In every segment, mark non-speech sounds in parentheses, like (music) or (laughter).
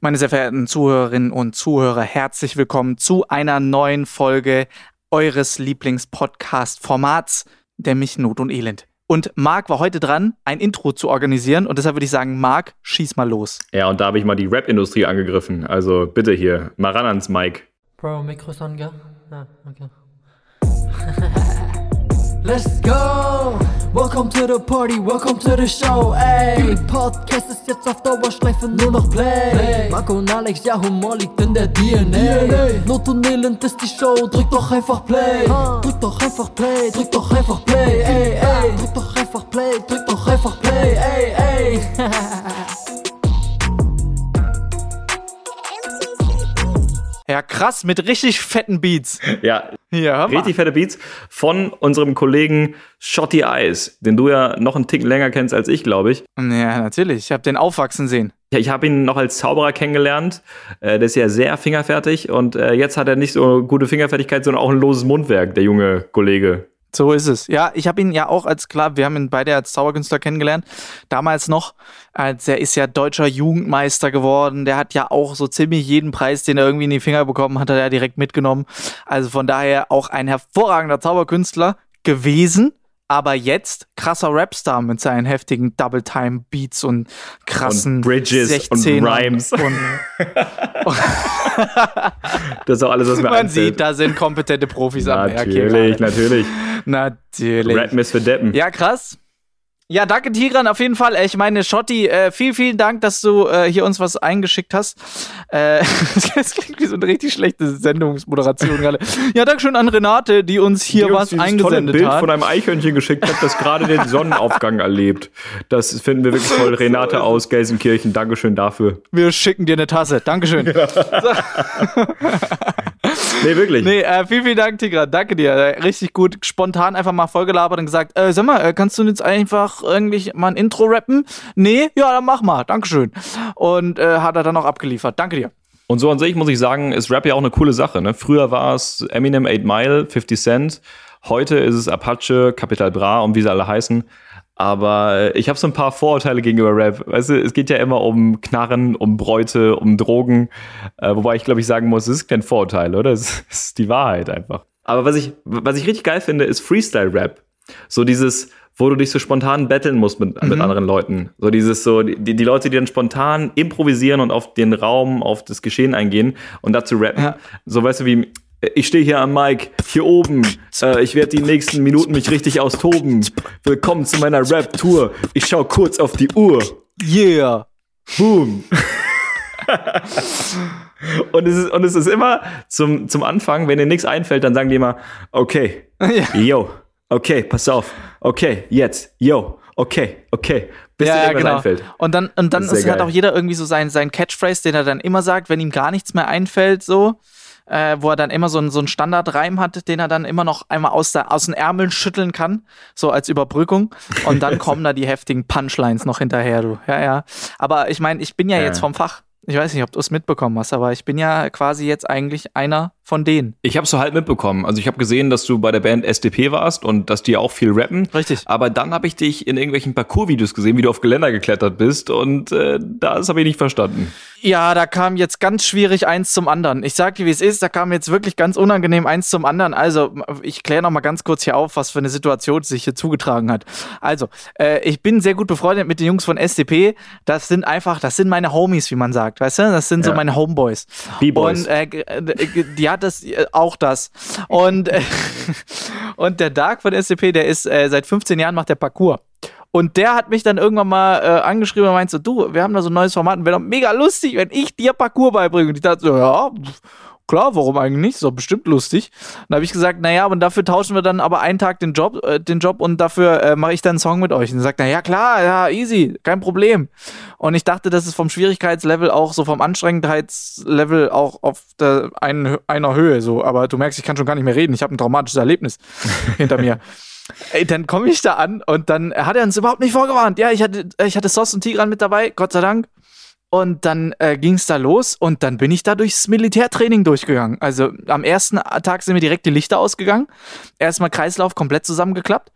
Meine sehr verehrten Zuhörerinnen und Zuhörer, herzlich willkommen zu einer neuen Folge eures Lieblingspodcast-Formats, der mich Not und Elend. Und Marc war heute dran, ein Intro zu organisieren und deshalb würde ich sagen, Marc, schieß mal los. Ja, und da habe ich mal die Rap-Industrie angegriffen. Also bitte hier, mal ran ans Mic. Bro, Mikros an, gell? Ja, okay. (laughs) Let's go! Welcome to the party, welcome to the show, ey! Podcast ist jetzt auf Dauerschleife nur noch Play. Play. Marco und Alex, ja, Humor liegt in der DNA. DNA. Not und Elend ist die Show, drück doch einfach Play. Uh. Drück doch einfach Play, drück doch einfach Play, ey, ey! Drück doch einfach Play, drück doch einfach Play, ey, ey! (laughs) Ja, krass, mit richtig fetten Beats. Ja, Ja, richtig fette Beats von unserem Kollegen Shotty Eyes, den du ja noch einen Tick länger kennst als ich, glaube ich. Ja, natürlich. Ich habe den aufwachsen sehen. Ja, ich habe ihn noch als Zauberer kennengelernt. Äh, der ist ja sehr fingerfertig und äh, jetzt hat er nicht so gute Fingerfertigkeit, sondern auch ein loses Mundwerk, der junge Kollege. So ist es. Ja, ich habe ihn ja auch als, klar, wir haben ihn beide als Zauberkünstler kennengelernt. Damals noch, als er ist ja deutscher Jugendmeister geworden. Der hat ja auch so ziemlich jeden Preis, den er irgendwie in die Finger bekommen hat, hat er direkt mitgenommen. Also von daher auch ein hervorragender Zauberkünstler gewesen. Aber jetzt krasser Rapstar mit seinen heftigen Double-Time-Beats und krassen Und Bridges und 16ern Rhymes. Und (laughs) Das ist auch alles, was mir man einfällt. sieht, da sind kompetente Profis am Werk. Natürlich, natürlich. Natürlich. Rap ist für Deppen. Ja, krass. Ja, danke Tigran auf jeden Fall. Äh, Ich meine, Schotti, äh, vielen, vielen Dank, dass du äh, hier uns was eingeschickt hast. Äh, (laughs) das klingt wie so eine richtig schlechte Sendungsmoderation gerade. Ja, Dankeschön an Renate, die uns hier die uns was dieses tolle eingesendet Bild hat. von einem Eichhörnchen geschickt hat, das gerade den (laughs) Sonnenaufgang erlebt. Das finden wir wirklich toll. Renate aus Gelsenkirchen, Dankeschön dafür. Wir schicken dir eine Tasse. Dankeschön. (laughs) Nee, wirklich. Nee, äh, vielen, vielen Dank, Tigran. Danke dir. Äh, Richtig gut. Spontan einfach mal vollgelabert und gesagt, äh, sag mal, äh, kannst du jetzt einfach irgendwie mal ein Intro rappen? Nee? Ja, dann mach mal. Dankeschön. Und äh, hat er dann auch abgeliefert. Danke dir. Und so an sich muss ich sagen, ist Rap ja auch eine coole Sache. Ne? Früher war es Eminem 8 Mile, 50 Cent. Heute ist es Apache, Capital Bra und wie sie alle heißen. Aber ich habe so ein paar Vorurteile gegenüber Rap. Weißt du, es geht ja immer um Knarren, um Bräute, um Drogen. Äh, wobei ich glaube, ich sagen muss, es ist kein Vorurteil, oder? (laughs) Es ist die Wahrheit einfach. Aber was ich, was ich richtig geil finde, ist Freestyle-Rap. So dieses, wo du dich so spontan battlen musst mit, Mhm. mit anderen Leuten. So dieses so, die, die Leute, die dann spontan improvisieren und auf den Raum, auf das Geschehen eingehen und dazu rappen. Ja. So weißt du wie, ich stehe hier am Mic, hier oben. Äh, ich werde die nächsten Minuten mich richtig austoben. Willkommen zu meiner Rap-Tour. Ich schau kurz auf die Uhr. Yeah. Boom. (laughs) und, es ist, und es ist immer zum, zum Anfang, wenn dir nichts einfällt, dann sagen die immer, okay, (laughs) yo, okay, pass auf, okay, jetzt, yo, okay, okay, bis dir Ja, ja, irgendwas genau. einfällt. Und dann, und dann ist hat auch jeder irgendwie so sein, sein Catchphrase, den er dann immer sagt, wenn ihm gar nichts mehr einfällt, so. Äh, wo er dann immer so, einen- so einen Standardreim hat, den er dann immer noch einmal aus, der, aus den Ärmeln schütteln kann, so als Überbrückung. Und dann (laughs) kommen da die heftigen Punchlines noch hinterher, du. Ja, ja. Aber ich meine, ich bin ja, Ja. jetzt vom Fach. Ich weiß nicht, ob du es mitbekommen hast, aber ich bin ja quasi jetzt eigentlich einer von denen. Ich habe so halt mitbekommen. Also ich habe gesehen, dass du bei der Band SDP warst und dass die auch viel rappen. Richtig. Aber dann habe ich dich in irgendwelchen Parcours-Videos gesehen, wie du auf Geländer geklettert bist und äh, das habe ich nicht verstanden. Ja, da kam jetzt ganz schwierig eins zum anderen. Ich sag dir, wie es ist, da kam jetzt wirklich ganz unangenehm eins zum anderen. Also, ich kläre noch mal ganz kurz hier auf, was für eine Situation sich hier zugetragen hat. Also, äh, ich bin sehr gut befreundet mit den Jungs von SDP. Das sind einfach, das sind meine Homies, wie man sagt, weißt du? Das sind so Ja. meine Homeboys. B-Boys. Und äh, äh, g- das äh, auch das. Und äh, (laughs) und der Dark von SDP, der ist äh, seit 15 Jahren macht der Parcours. Und der hat mich dann irgendwann mal äh, angeschrieben und meinte so, du, wir haben da so ein neues Format und wäre doch mega lustig, wenn ich dir Parcours beibringe. Und ich dachte so, ja, klar, warum eigentlich nicht? Ist doch bestimmt lustig. Dann habe ich gesagt, naja, aber dafür tauschen wir dann aber einen Tag den Job, äh, den Job und dafür äh, mache ich dann einen Song mit euch. Und er sagt, na ja, klar, ja, easy, kein Problem. Und ich dachte, das ist vom Schwierigkeitslevel auch so vom Anstrengendheitslevel auch auf der einen, einer Höhe so. Aber du merkst, ich kann schon gar nicht mehr reden. Ich habe ein traumatisches Erlebnis (laughs) hinter mir. Ey, dann komme ich da an und dann hat er uns überhaupt nicht vorgewarnt. Ja, ich hatte, ich hatte Sos und Tigran mit dabei, Gott sei Dank. Und dann äh, ging es da los und dann bin ich da durchs Militärtraining durchgegangen. Also am ersten Tag sind mir direkt die Lichter ausgegangen. Erstmal Kreislauf komplett zusammengeklappt.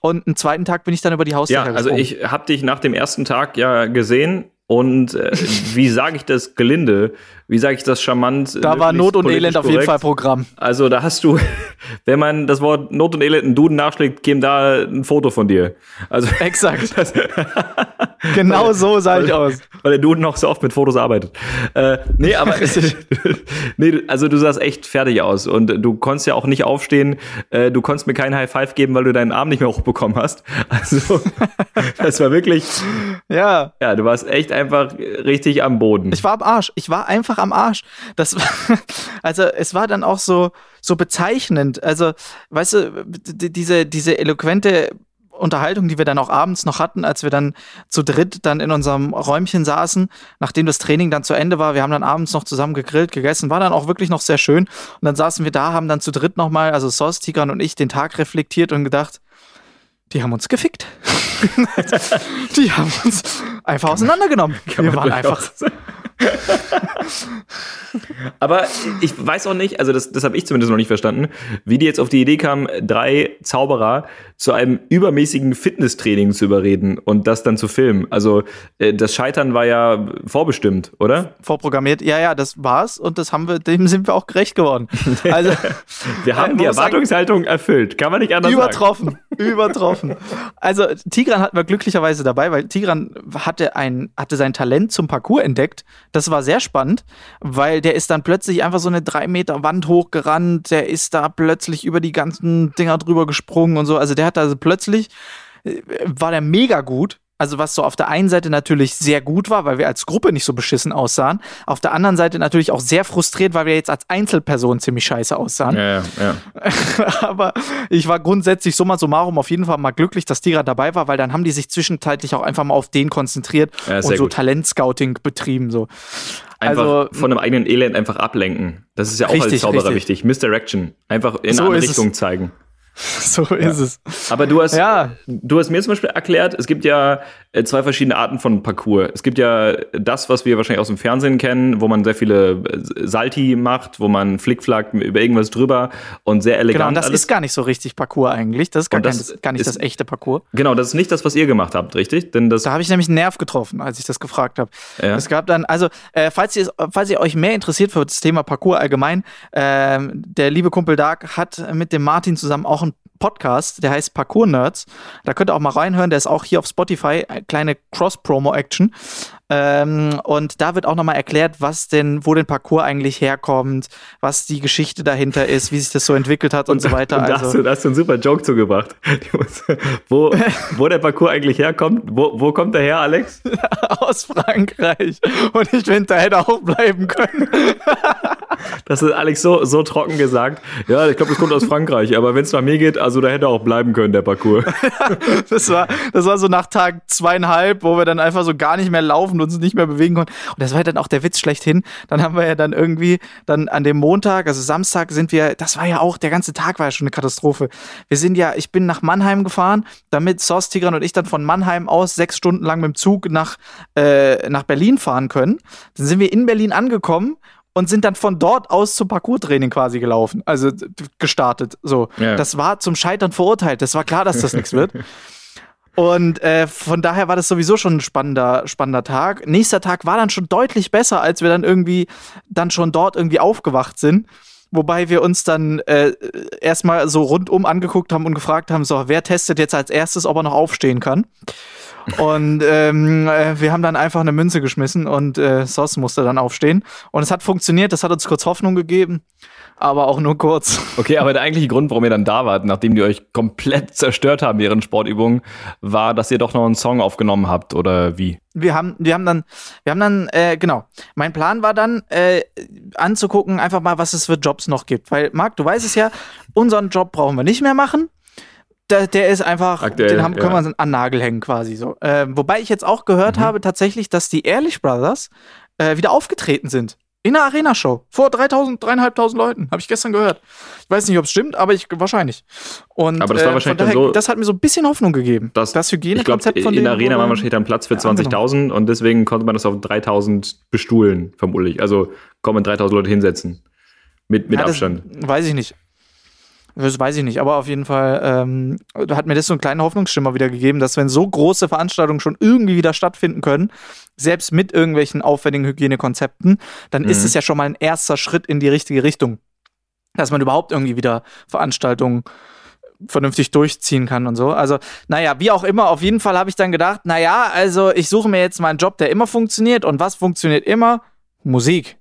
Und am zweiten Tag bin ich dann über die Ja, Hausdecke also ich habe dich nach dem ersten Tag ja gesehen Und äh, wie sage ich das gelinde? Wie sage ich das charmant? Da war Not und Elend auf jeden korrekt? Fall Programm. Also da hast du, (laughs) wenn man das Wort Not und Elend in Duden nachschlägt, käme da ein Foto von dir. Also (laughs) Exakt. (laughs) das, Genau so sah ich aus. weil der Duden auch so oft mit Fotos arbeitet. Äh, nee, aber nee, also du sahst echt fertig aus und du konntest ja auch nicht aufstehen. Äh, du konntest mir keinen High Five geben, weil du deinen Arm nicht mehr hochbekommen hast. Also das war wirklich, Ja. ja, du warst echt einfach richtig am Boden. Ich war am Arsch. Ich war einfach am Arsch. Das (laughs) also es war dann auch so, so bezeichnend. Also, weißt du, diese, diese eloquente Unterhaltung, die wir dann auch abends noch hatten, als wir dann zu dritt dann in unserem Räumchen saßen, nachdem das Training dann zu Ende war. Wir haben dann abends noch zusammen gegrillt, gegessen, war dann auch wirklich noch sehr schön. Und dann saßen wir da, haben dann zu dritt nochmal, also Sos, Tigran und ich, den Tag reflektiert und gedacht, die haben uns gefickt. (laughs) die haben uns einfach auseinandergenommen. (laughs) Wir waren einfach (laughs) Aber ich weiß auch nicht, also das, das habe ich zumindest noch nicht verstanden, wie die jetzt auf die Idee kamen, drei Zauberer zu einem übermäßigen Fitnesstraining zu überreden und das dann zu filmen. Also äh, das Scheitern war ja vorbestimmt, oder? vorprogrammiert. Ja, ja, das war's und das haben wir, dem sind wir auch gerecht geworden. (laughs) Also Wir haben die sagen- Erwartungshaltung erfüllt, kann man nicht anders sagen. übertroffen, übertroffen. Also Tigran hatten wir glücklicherweise dabei, weil Tigran hatte ein hatte sein Talent zum Parcours entdeckt. Das war sehr spannend, weil der ist dann plötzlich einfach so eine drei Meter Wand hochgerannt. Der ist da plötzlich über die ganzen Dinger drüber gesprungen und so. Also der hat also plötzlich äh, war der mega gut. Also was so auf der einen Seite natürlich sehr gut war, weil wir als Gruppe nicht so beschissen aussahen. Auf der anderen Seite natürlich auch sehr frustriert, weil wir jetzt als Einzelperson ziemlich scheiße aussahen. Ja, ja, ja. (laughs) Aber ich war grundsätzlich summa summarum auf jeden Fall mal glücklich, dass Tigra dabei war, weil dann haben die sich zwischenzeitlich auch einfach mal auf den konzentriert Ja, und so gut. Talentscouting betrieben. So. Einfach Also- von einem eigenen Elend einfach ablenken. Das ist ja auch als Richtig, Zauberer richtig. wichtig. Misdirection. Einfach in So eine andere ist es. Richtung zeigen. (laughs) So ist es. Aber du hast, Ja. du hast mir zum Beispiel erklärt, es gibt ja äh, zwei verschiedene Arten von Parcours. Es gibt ja das, was wir wahrscheinlich aus dem Fernsehen kennen, wo man sehr viele äh, Salti macht, wo man Flickflack über irgendwas drüber und sehr elegant. Genau, und das alles. ist gar nicht so richtig Parcours eigentlich. Das ist gar, Und kein, das gar nicht ist- das echte Parcours. genau, das ist nicht das, was ihr gemacht habt, richtig? Denn das Da habe ich nämlich einen Nerv getroffen, als ich das gefragt habe. Ja. Es gab dann, also, äh, falls, ihr, falls ihr euch mehr interessiert für das Thema Parcours allgemein, ähm, der liebe Kumpel Dark hat mit dem Martin zusammen auch einen Podcast, der heißt Parcours Nerds. Da könnt ihr auch mal reinhören, der ist auch hier auf Spotify, eine kleine Cross-Promo-Action. Ähm, und da wird auch nochmal erklärt, was denn, wo denn Parcours eigentlich herkommt, was die Geschichte dahinter ist, wie sich das so entwickelt hat und, so weiter. Und da, hast Also, du, da hast du einen super Joke zugebracht. Wo, wo der Parcours eigentlich herkommt. Wo, wo kommt der her, Alex? (laughs) aus Frankreich. Und ich finde, da hätte auch bleiben können. (laughs) Das ist Alex so, so trocken gesagt. Ja, ich glaube, das kommt aus Frankreich. Aber wenn es nach mir geht, also da hätte auch bleiben können, der Parcours. (laughs) Das war, das war so nach Tag zweieinhalb, wo wir dann einfach so gar nicht mehr laufen und uns nicht mehr bewegen konnten. Und das war dann auch der Witz schlechthin. Dann haben wir ja dann irgendwie dann an dem Montag, also Samstag sind wir, das war ja auch, der ganze Tag war ja schon eine Katastrophe. Wir sind ja, ich bin nach Mannheim gefahren, damit Sos, Tigran und ich dann von Mannheim aus sechs Stunden lang mit dem Zug nach, äh, nach Berlin fahren können. Dann sind wir in Berlin angekommen und sind dann von dort aus zum Parcours-Training quasi gelaufen, also gestartet. So, Ja. das war zum Scheitern verurteilt. Das war klar, dass das nichts wird. (laughs) Und äh, von daher war das sowieso schon ein spannender, spannender Tag. Nächster Tag war dann schon deutlich besser, als wir dann irgendwie dann schon dort irgendwie aufgewacht sind. Wobei wir uns dann äh, erstmal so rundum angeguckt haben und gefragt haben: So, wer testet jetzt als erstes, ob er noch aufstehen kann? Und ähm, äh, wir haben dann einfach eine Münze geschmissen und äh, Sos musste dann aufstehen. Und es hat funktioniert, das hat uns kurz Hoffnung gegeben, aber auch nur kurz. Okay, aber der eigentliche Grund, warum ihr dann da wart, nachdem die euch komplett zerstört haben, während Sportübungen, war, dass ihr doch noch einen Song aufgenommen habt, oder wie? wir haben, wir haben dann, wir haben dann, äh, genau. Mein Plan war dann, äh, anzugucken, einfach mal, was es für Jobs noch gibt. Weil, Marc, du weißt es ja, unseren Job brauchen wir nicht mehr machen. Der, der ist einfach, Aktuell, den haben, können ja. wir an Nagel hängen quasi so. Äh, wobei ich jetzt auch gehört Mhm. habe, tatsächlich, dass die Ehrlich Brothers äh, wieder aufgetreten sind. In einer Arena-Show. Vor 3000, 3500 Leuten. Habe ich gestern gehört. Ich weiß nicht, ob es stimmt, aber ich wahrscheinlich. Und, Aber das war äh, wahrscheinlich von dann so- das hat mir so ein bisschen Hoffnung gegeben. Das, das Hygienekonzept von in der Arena war wahrscheinlich dann Platz für Ja, genau. 20.000 und deswegen konnte man das auf 3.000 bestuhlen, vermutlich. Also kommen 3.000 Leute hinsetzen. Mit, mit Ja, Abstand. Weiß ich nicht. Das weiß ich nicht, aber auf jeden Fall ähm, hat mir das so einen kleinen Hoffnungsschimmer wieder gegeben, dass wenn so große Veranstaltungen schon irgendwie wieder stattfinden können, selbst mit irgendwelchen aufwendigen Hygienekonzepten, dann mhm. ist es ja schon mal ein erster Schritt in die richtige Richtung. Dass man überhaupt irgendwie wieder Veranstaltungen vernünftig durchziehen kann und so. Also, naja, wie auch immer, auf jeden Fall habe ich dann gedacht, naja, also ich suche mir jetzt mal einen Job, der immer funktioniert. Und was funktioniert immer? Musik.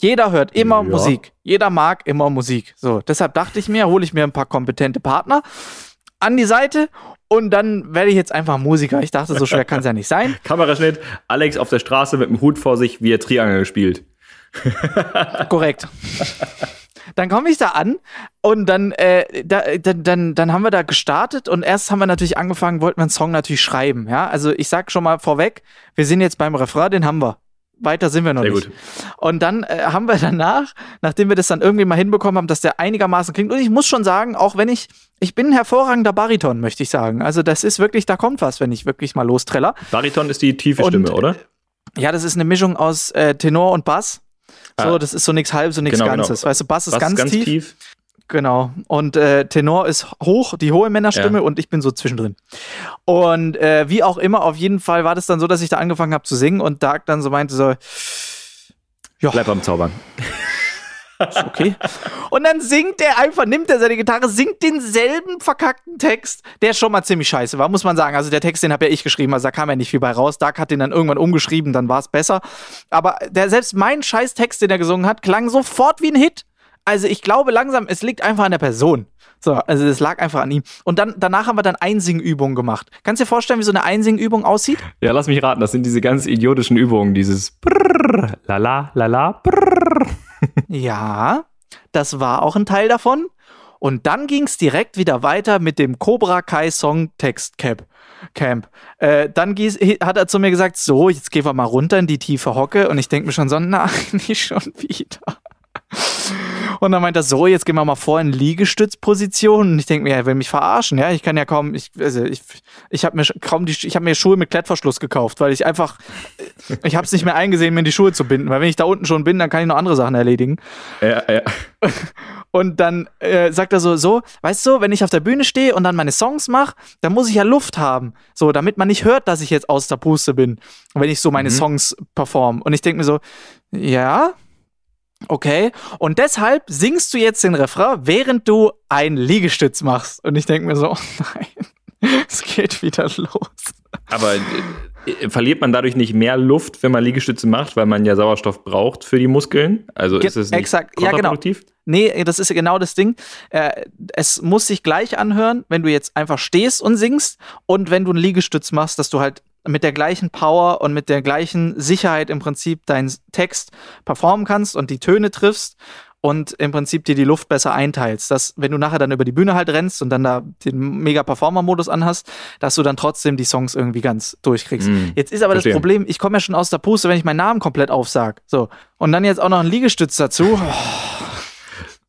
Jeder hört immer ja. Musik. Jeder mag immer Musik. So, deshalb dachte ich mir, hole ich mir ein paar kompetente Partner an die Seite und dann werde ich jetzt einfach Musiker. Ich dachte, so schwer kann es ja nicht sein. (laughs) Kameraschnitt, Alex auf der Straße mit dem Hut vor sich, wie er Triangel spielt. (laughs) Korrekt. Dann komme ich da an und dann, äh, da, dann, dann, dann haben wir da gestartet und erst haben wir natürlich angefangen, wollten wir einen Song natürlich schreiben. Ja, also ich sag schon mal vorweg, wir sind jetzt beim Refrain, den haben wir. Weiter sind wir noch Sehr nicht. Gut. Und dann äh, haben wir danach, nachdem wir das dann irgendwie mal hinbekommen haben, dass der einigermaßen klingt. Und ich muss schon sagen, auch wenn ich, ich bin ein hervorragender Bariton, möchte ich sagen. Also das ist wirklich, da kommt was, wenn ich wirklich mal lostreller. Bariton ist die tiefe Stimme, und, oder? Ja, das ist eine Mischung aus äh, Tenor und Bass. So, ah. das ist so nichts halb, so nichts genau, genau. Ganzes. Genau. Weißt du, Bass ist Bass ganz, ganz tief. tief. Genau. Und äh, Tenor ist hoch, die hohe Männerstimme ja. und ich bin so zwischendrin. Und äh, wie auch immer, auf jeden Fall war das dann so, dass ich da angefangen habe zu singen und Dark dann so meinte so, ja. Bleib am Zaubern. okay. Und dann singt er einfach, nimmt er seine Gitarre, singt denselben verkackten Text, der schon mal ziemlich scheiße war, muss man sagen. Also der Text, den habe ja ich geschrieben, also da kam ja nicht viel bei raus. Dark hat den dann irgendwann umgeschrieben, dann war es besser. Aber der, selbst mein scheiß Text, den er gesungen hat, klang sofort wie ein Hit. Also ich glaube langsam, es liegt einfach an der Person. So, also es lag einfach an ihm. Und dann danach haben wir dann Einsingübungen gemacht. Kannst du dir vorstellen, wie so eine Einsingübung aussieht? Ja, lass mich raten, das sind diese ganz idiotischen Übungen, dieses Brrr, lala, lala, brrr. Ja, das war auch ein Teil davon. Und dann ging es direkt wieder weiter mit dem Cobra Kai Song Text Cap. Camp. Äh, dann hat er zu mir gesagt, so, jetzt gehen wir mal runter in die tiefe Hocke. Und ich denke mir schon so, nein, (laughs) nicht schon wieder. Und dann meint er so, jetzt gehen wir mal vor in Liegestützposition. Und ich denke mir, er will mich verarschen, ja. Ich kann ja kaum, ich, also ich, ich habe mir kaum die, ich habe mir Schuhe mit Klettverschluss gekauft, weil ich einfach, ich habe es nicht mehr eingesehen, mir die Schuhe zu binden. Weil wenn ich da unten schon bin, dann kann ich noch andere Sachen erledigen. Ja, ja. Und dann äh, sagt er so, so, weißt du, wenn ich auf der Bühne stehe und dann meine Songs mache, dann muss ich ja Luft haben. So, damit man nicht hört, dass ich jetzt aus der Puste bin, wenn ich so meine mhm. Songs perform. Und ich denke mir so, ja, Okay, und deshalb singst du jetzt den Refrain, während du einen Liegestütz machst. Und ich denke mir so, oh (laughs) nein, es geht wieder los. Aber äh, verliert man dadurch nicht mehr Luft, wenn man Liegestütze macht, weil man ja Sauerstoff braucht für die Muskeln? Also ist es nicht Exakt. Ja, genau. Nee, das ist genau das Ding. Äh, es muss sich gleich anhören, wenn du jetzt einfach stehst und singst und wenn du einen Liegestütz machst, dass du halt mit der gleichen Power und mit der gleichen Sicherheit im Prinzip deinen Text performen kannst und die Töne triffst und im Prinzip dir die Luft besser einteilst. Dass, wenn du nachher dann über die Bühne halt rennst und dann da den Mega-Performer-Modus anhast, dass du dann trotzdem die Songs irgendwie ganz durchkriegst. Mm, jetzt ist aber verstehe. das Problem, ich komme ja schon aus der Puste, wenn ich meinen Namen komplett aufsag. So. Und dann jetzt auch noch ein Liegestütz dazu. Oh (laughs)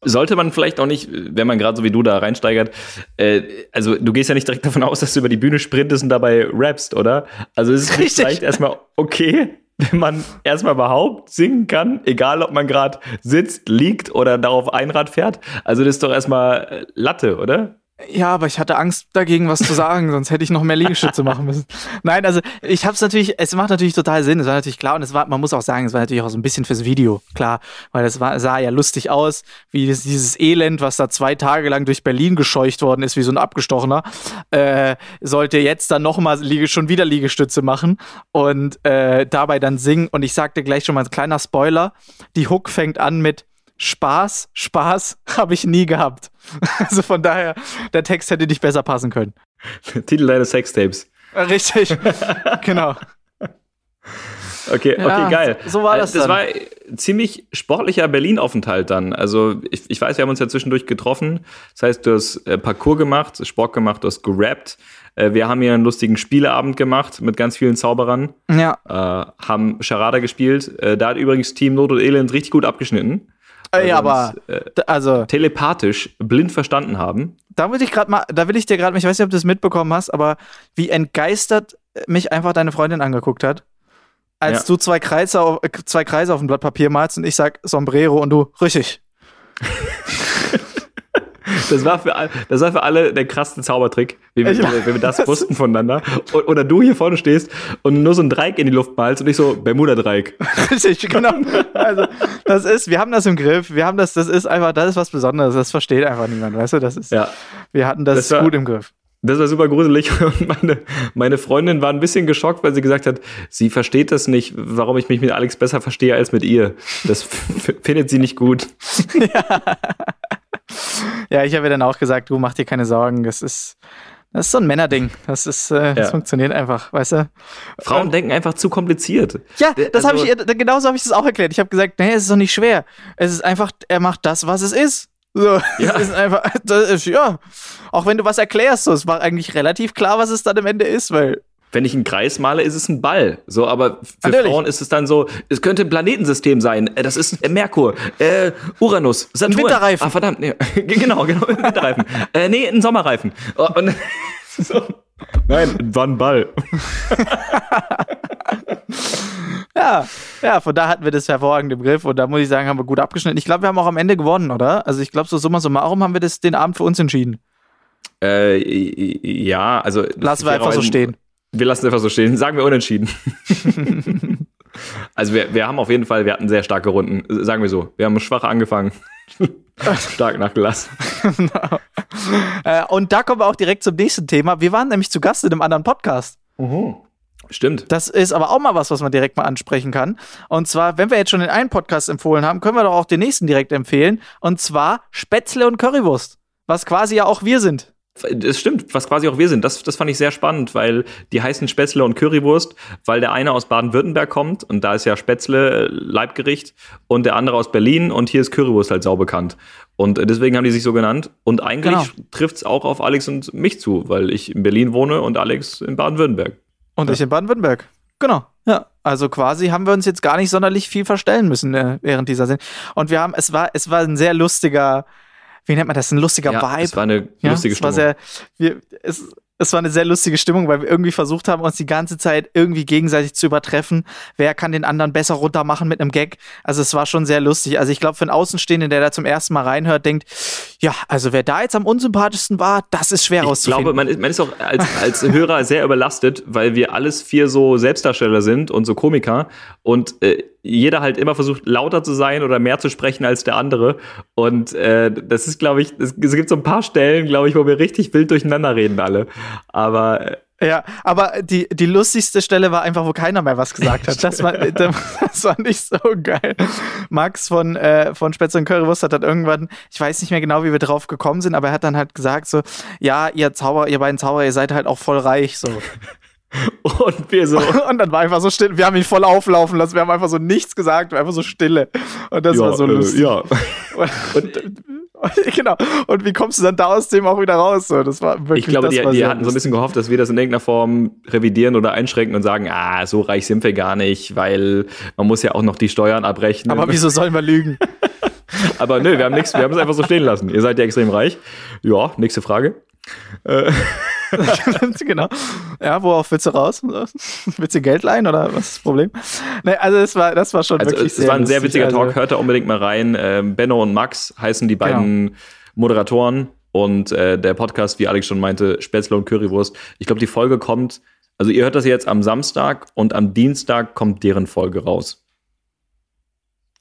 sollte man vielleicht auch nicht, wenn man gerade so wie du da reinsteigert, äh, also du gehst ja nicht direkt davon aus, dass du über die Bühne sprintest und dabei rappst, oder? Also ist es ist vielleicht erstmal okay, wenn man erstmal überhaupt singen kann, egal ob man gerade sitzt, liegt oder darauf Einrad fährt. Also das ist doch erstmal Latte, oder? Ja, aber ich hatte Angst dagegen, was zu sagen, sonst hätte ich noch mehr Liegestütze machen müssen. (laughs) Nein, also ich habe es natürlich, es macht natürlich total Sinn, es war natürlich klar und es war, man muss auch sagen, es war natürlich auch so ein bisschen fürs Video, klar, weil es war, sah ja lustig aus, wie das, dieses Elend, was da zwei Tage lang durch Berlin gescheucht worden ist, wie so ein Abgestochener, äh, sollte jetzt dann nochmal schon wieder Liegestütze machen und äh, dabei dann singen und ich sagte gleich schon mal ein kleiner Spoiler, die Hook fängt an mit Spaß, Spaß (laughs) habe ich nie gehabt. Also von daher, der Text hätte nicht besser passen können. (laughs) Titel deines Sextapes. Richtig, (laughs) genau. Okay, okay, ja, geil. So war das. Das dann. war ziemlich sportlicher Berlin-Aufenthalt dann. Also ich, ich weiß, wir haben uns ja zwischendurch getroffen. Das heißt, du hast äh, Parcours gemacht, Sport gemacht, du hast gerappt. Äh, wir haben hier einen lustigen Spieleabend gemacht mit ganz vielen Zauberern. Ja. Äh, haben Charada gespielt. Äh, da hat übrigens Team Not und Elend richtig gut abgeschnitten. Äh, ja, aber äh, also telepathisch blind verstanden haben. Da will ich gerade mal, da will ich dir gerade, ich weiß nicht, ob du es mitbekommen hast, aber wie entgeistert mich einfach deine Freundin angeguckt hat, als ja. du zwei Kreise, auf, zwei Kreise auf dem Blatt Papier malst und ich sag Sombrero und du richtig. (laughs) Das war, für, das war für alle der krasseste Zaubertrick, wie wir, wenn wir das (laughs) wussten voneinander. O- Oder du hier vorne stehst und nur so ein Dreieck in die Luft malst und ich so Bermuda-Dreieck. (laughs) Richtig, genau. Also, das ist, wir haben das im Griff. Wir haben das, das ist einfach, das ist was Besonderes. Das versteht einfach niemand, weißt du? Das ist, Ja. wir hatten das, Das war- gut im Griff. Das war super gruselig (laughs) und meine, meine Freundin war ein bisschen geschockt, weil sie gesagt hat, sie versteht das nicht, warum ich mich mit Alex besser verstehe als mit ihr. Das findet sie nicht gut. Ja, ich habe ihr dann auch gesagt, du mach dir keine Sorgen. Das ist, das ist so ein Männerding. Das ist, äh, das Ja. funktioniert einfach, weißt du? Frauen denken einfach zu kompliziert. Ja, das habe Also- ich ihr, genauso habe ich das auch erklärt. Ich habe gesagt, nee, es ist doch nicht schwer. Es ist einfach, er macht das, was es ist. So, Ja. (laughs) es ist einfach, das ist, ja. Auch wenn du was erklärst, so, es war eigentlich relativ klar, was es dann am Ende ist, weil Wenn ich einen Kreis male, ist es ein Ball. So, aber für Natürlich. Frauen ist es dann so, es könnte ein Planetensystem sein. Äh, Das ist äh, Merkur, äh, Uranus, Saturn. Winterreifen. Ah, verdammt, nee. (laughs) genau, genau, ein (laughs) Winterreifen. äh, nee, ein Sommerreifen. Oh, Und, (laughs) so. Nein, war ein Ball. Ja, ja, von da hatten wir das hervorragend im Griff und da muss ich sagen, haben wir gut abgeschnitten. Ich glaube, wir haben auch am Ende gewonnen, oder? Also ich glaube, so summa summarum haben wir das den Abend für uns entschieden. Äh, ja, also. Lassen wir einfach so stehen. Wir lassen es einfach so stehen. Sagen wir unentschieden. (laughs) also wir, wir haben auf jeden Fall, wir hatten sehr starke Runden. Sagen wir so. Wir haben schwach angefangen. (laughs) Stark nachgelassen. (laughs) Äh, und da kommen wir auch direkt zum nächsten Thema. Wir waren nämlich zu Gast in einem anderen Podcast. Stimmt. Das ist aber auch mal was, was man direkt mal ansprechen kann. Und zwar, wenn wir jetzt schon den einen Podcast empfohlen haben, können wir doch auch den nächsten direkt empfehlen. Und zwar Spätzle und Currywurst. Was quasi ja auch wir sind. Das stimmt, was quasi auch wir sind. Das, das fand ich sehr spannend, weil die heißen Spätzle und Currywurst, weil der eine aus Baden-Württemberg kommt und da ist ja Spätzle äh, Leibgericht und der andere aus Berlin und hier ist Currywurst halt sau bekannt. Und äh, deswegen haben die sich so genannt. Und eigentlich Genau. trifft es auch auf Alex und mich zu, weil ich in Berlin wohne und Alex in Baden-Württemberg. Und ich in Baden-Württemberg. Genau. Ja. Also quasi haben wir uns jetzt gar nicht sonderlich viel verstellen müssen äh, während dieser Sendung. Und wir haben, es war, es war ein sehr lustiger, wie nennt man das, ein lustiger Ja, Vibe. es war eine Ja, lustige es war Stimmung. sehr, wir, es, es war eine sehr lustige Stimmung, weil wir irgendwie versucht haben, uns die ganze Zeit irgendwie gegenseitig zu übertreffen. Wer kann den anderen besser runtermachen mit einem Gag? Also es war schon sehr lustig. Also ich glaube, für einen Außenstehenden, der da zum ersten Mal reinhört, denkt, ja, also wer da jetzt am unsympathischsten war, das ist schwer Ich rauszufinden. glaube, man ist, man ist auch als, als (laughs) Hörer sehr überlastet, weil wir alles vier so Selbstdarsteller sind und so Komiker und äh, jeder halt immer versucht, lauter zu sein oder mehr zu sprechen als der andere. Und äh, das ist, glaube ich, es, es gibt so ein paar Stellen, glaube ich, wo wir richtig wild durcheinander reden alle. Aber äh, Ja, aber die, die lustigste Stelle war einfach, wo keiner mehr was gesagt hat. Das war, (laughs) das war nicht so geil. Max von, äh, von Spätzle und Currywurst hat dann irgendwann, ich weiß nicht mehr genau, wie wir drauf gekommen sind, aber er hat dann halt gesagt so, ja, ihr Zauber, ihr beiden Zauberer, ihr seid halt auch voll reich, so. (laughs) und wir so. (laughs) Und dann war einfach so still, wir haben ihn voll auflaufen lassen, wir haben einfach so nichts gesagt, einfach so Stille. Und das war so äh, lustig. ja. Und, (laughs) genau. Und wie kommst du dann da aus dem auch wieder raus? So, das war wirklich Ich glaube, die, die hatten so ein bisschen gehofft, dass wir das in irgendeiner Form revidieren oder einschränken und sagen, ah, so reich sind wir gar nicht, weil man muss ja auch noch die Steuern abrechnen. Aber wieso sollen wir lügen? (laughs) Aber nö, wir haben nichts, wir haben es einfach so stehen lassen. Ihr seid ja extrem reich. Ja, nächste Frage. (laughs) genau. Ja, worauf willst du raus? Willst du Geld leihen oder was ist das Problem? Nee, also das war, das war schon Also wirklich es sehr war ein sehr witziger also, Talk, hört da unbedingt mal rein. Ähm, Benno und Max heißen die beiden Moderatoren und äh, der Podcast, wie Alex schon meinte, Spätzle und Currywurst. Ich glaube, die Folge kommt, also ihr hört das jetzt am Samstag und am Dienstag kommt deren Folge raus.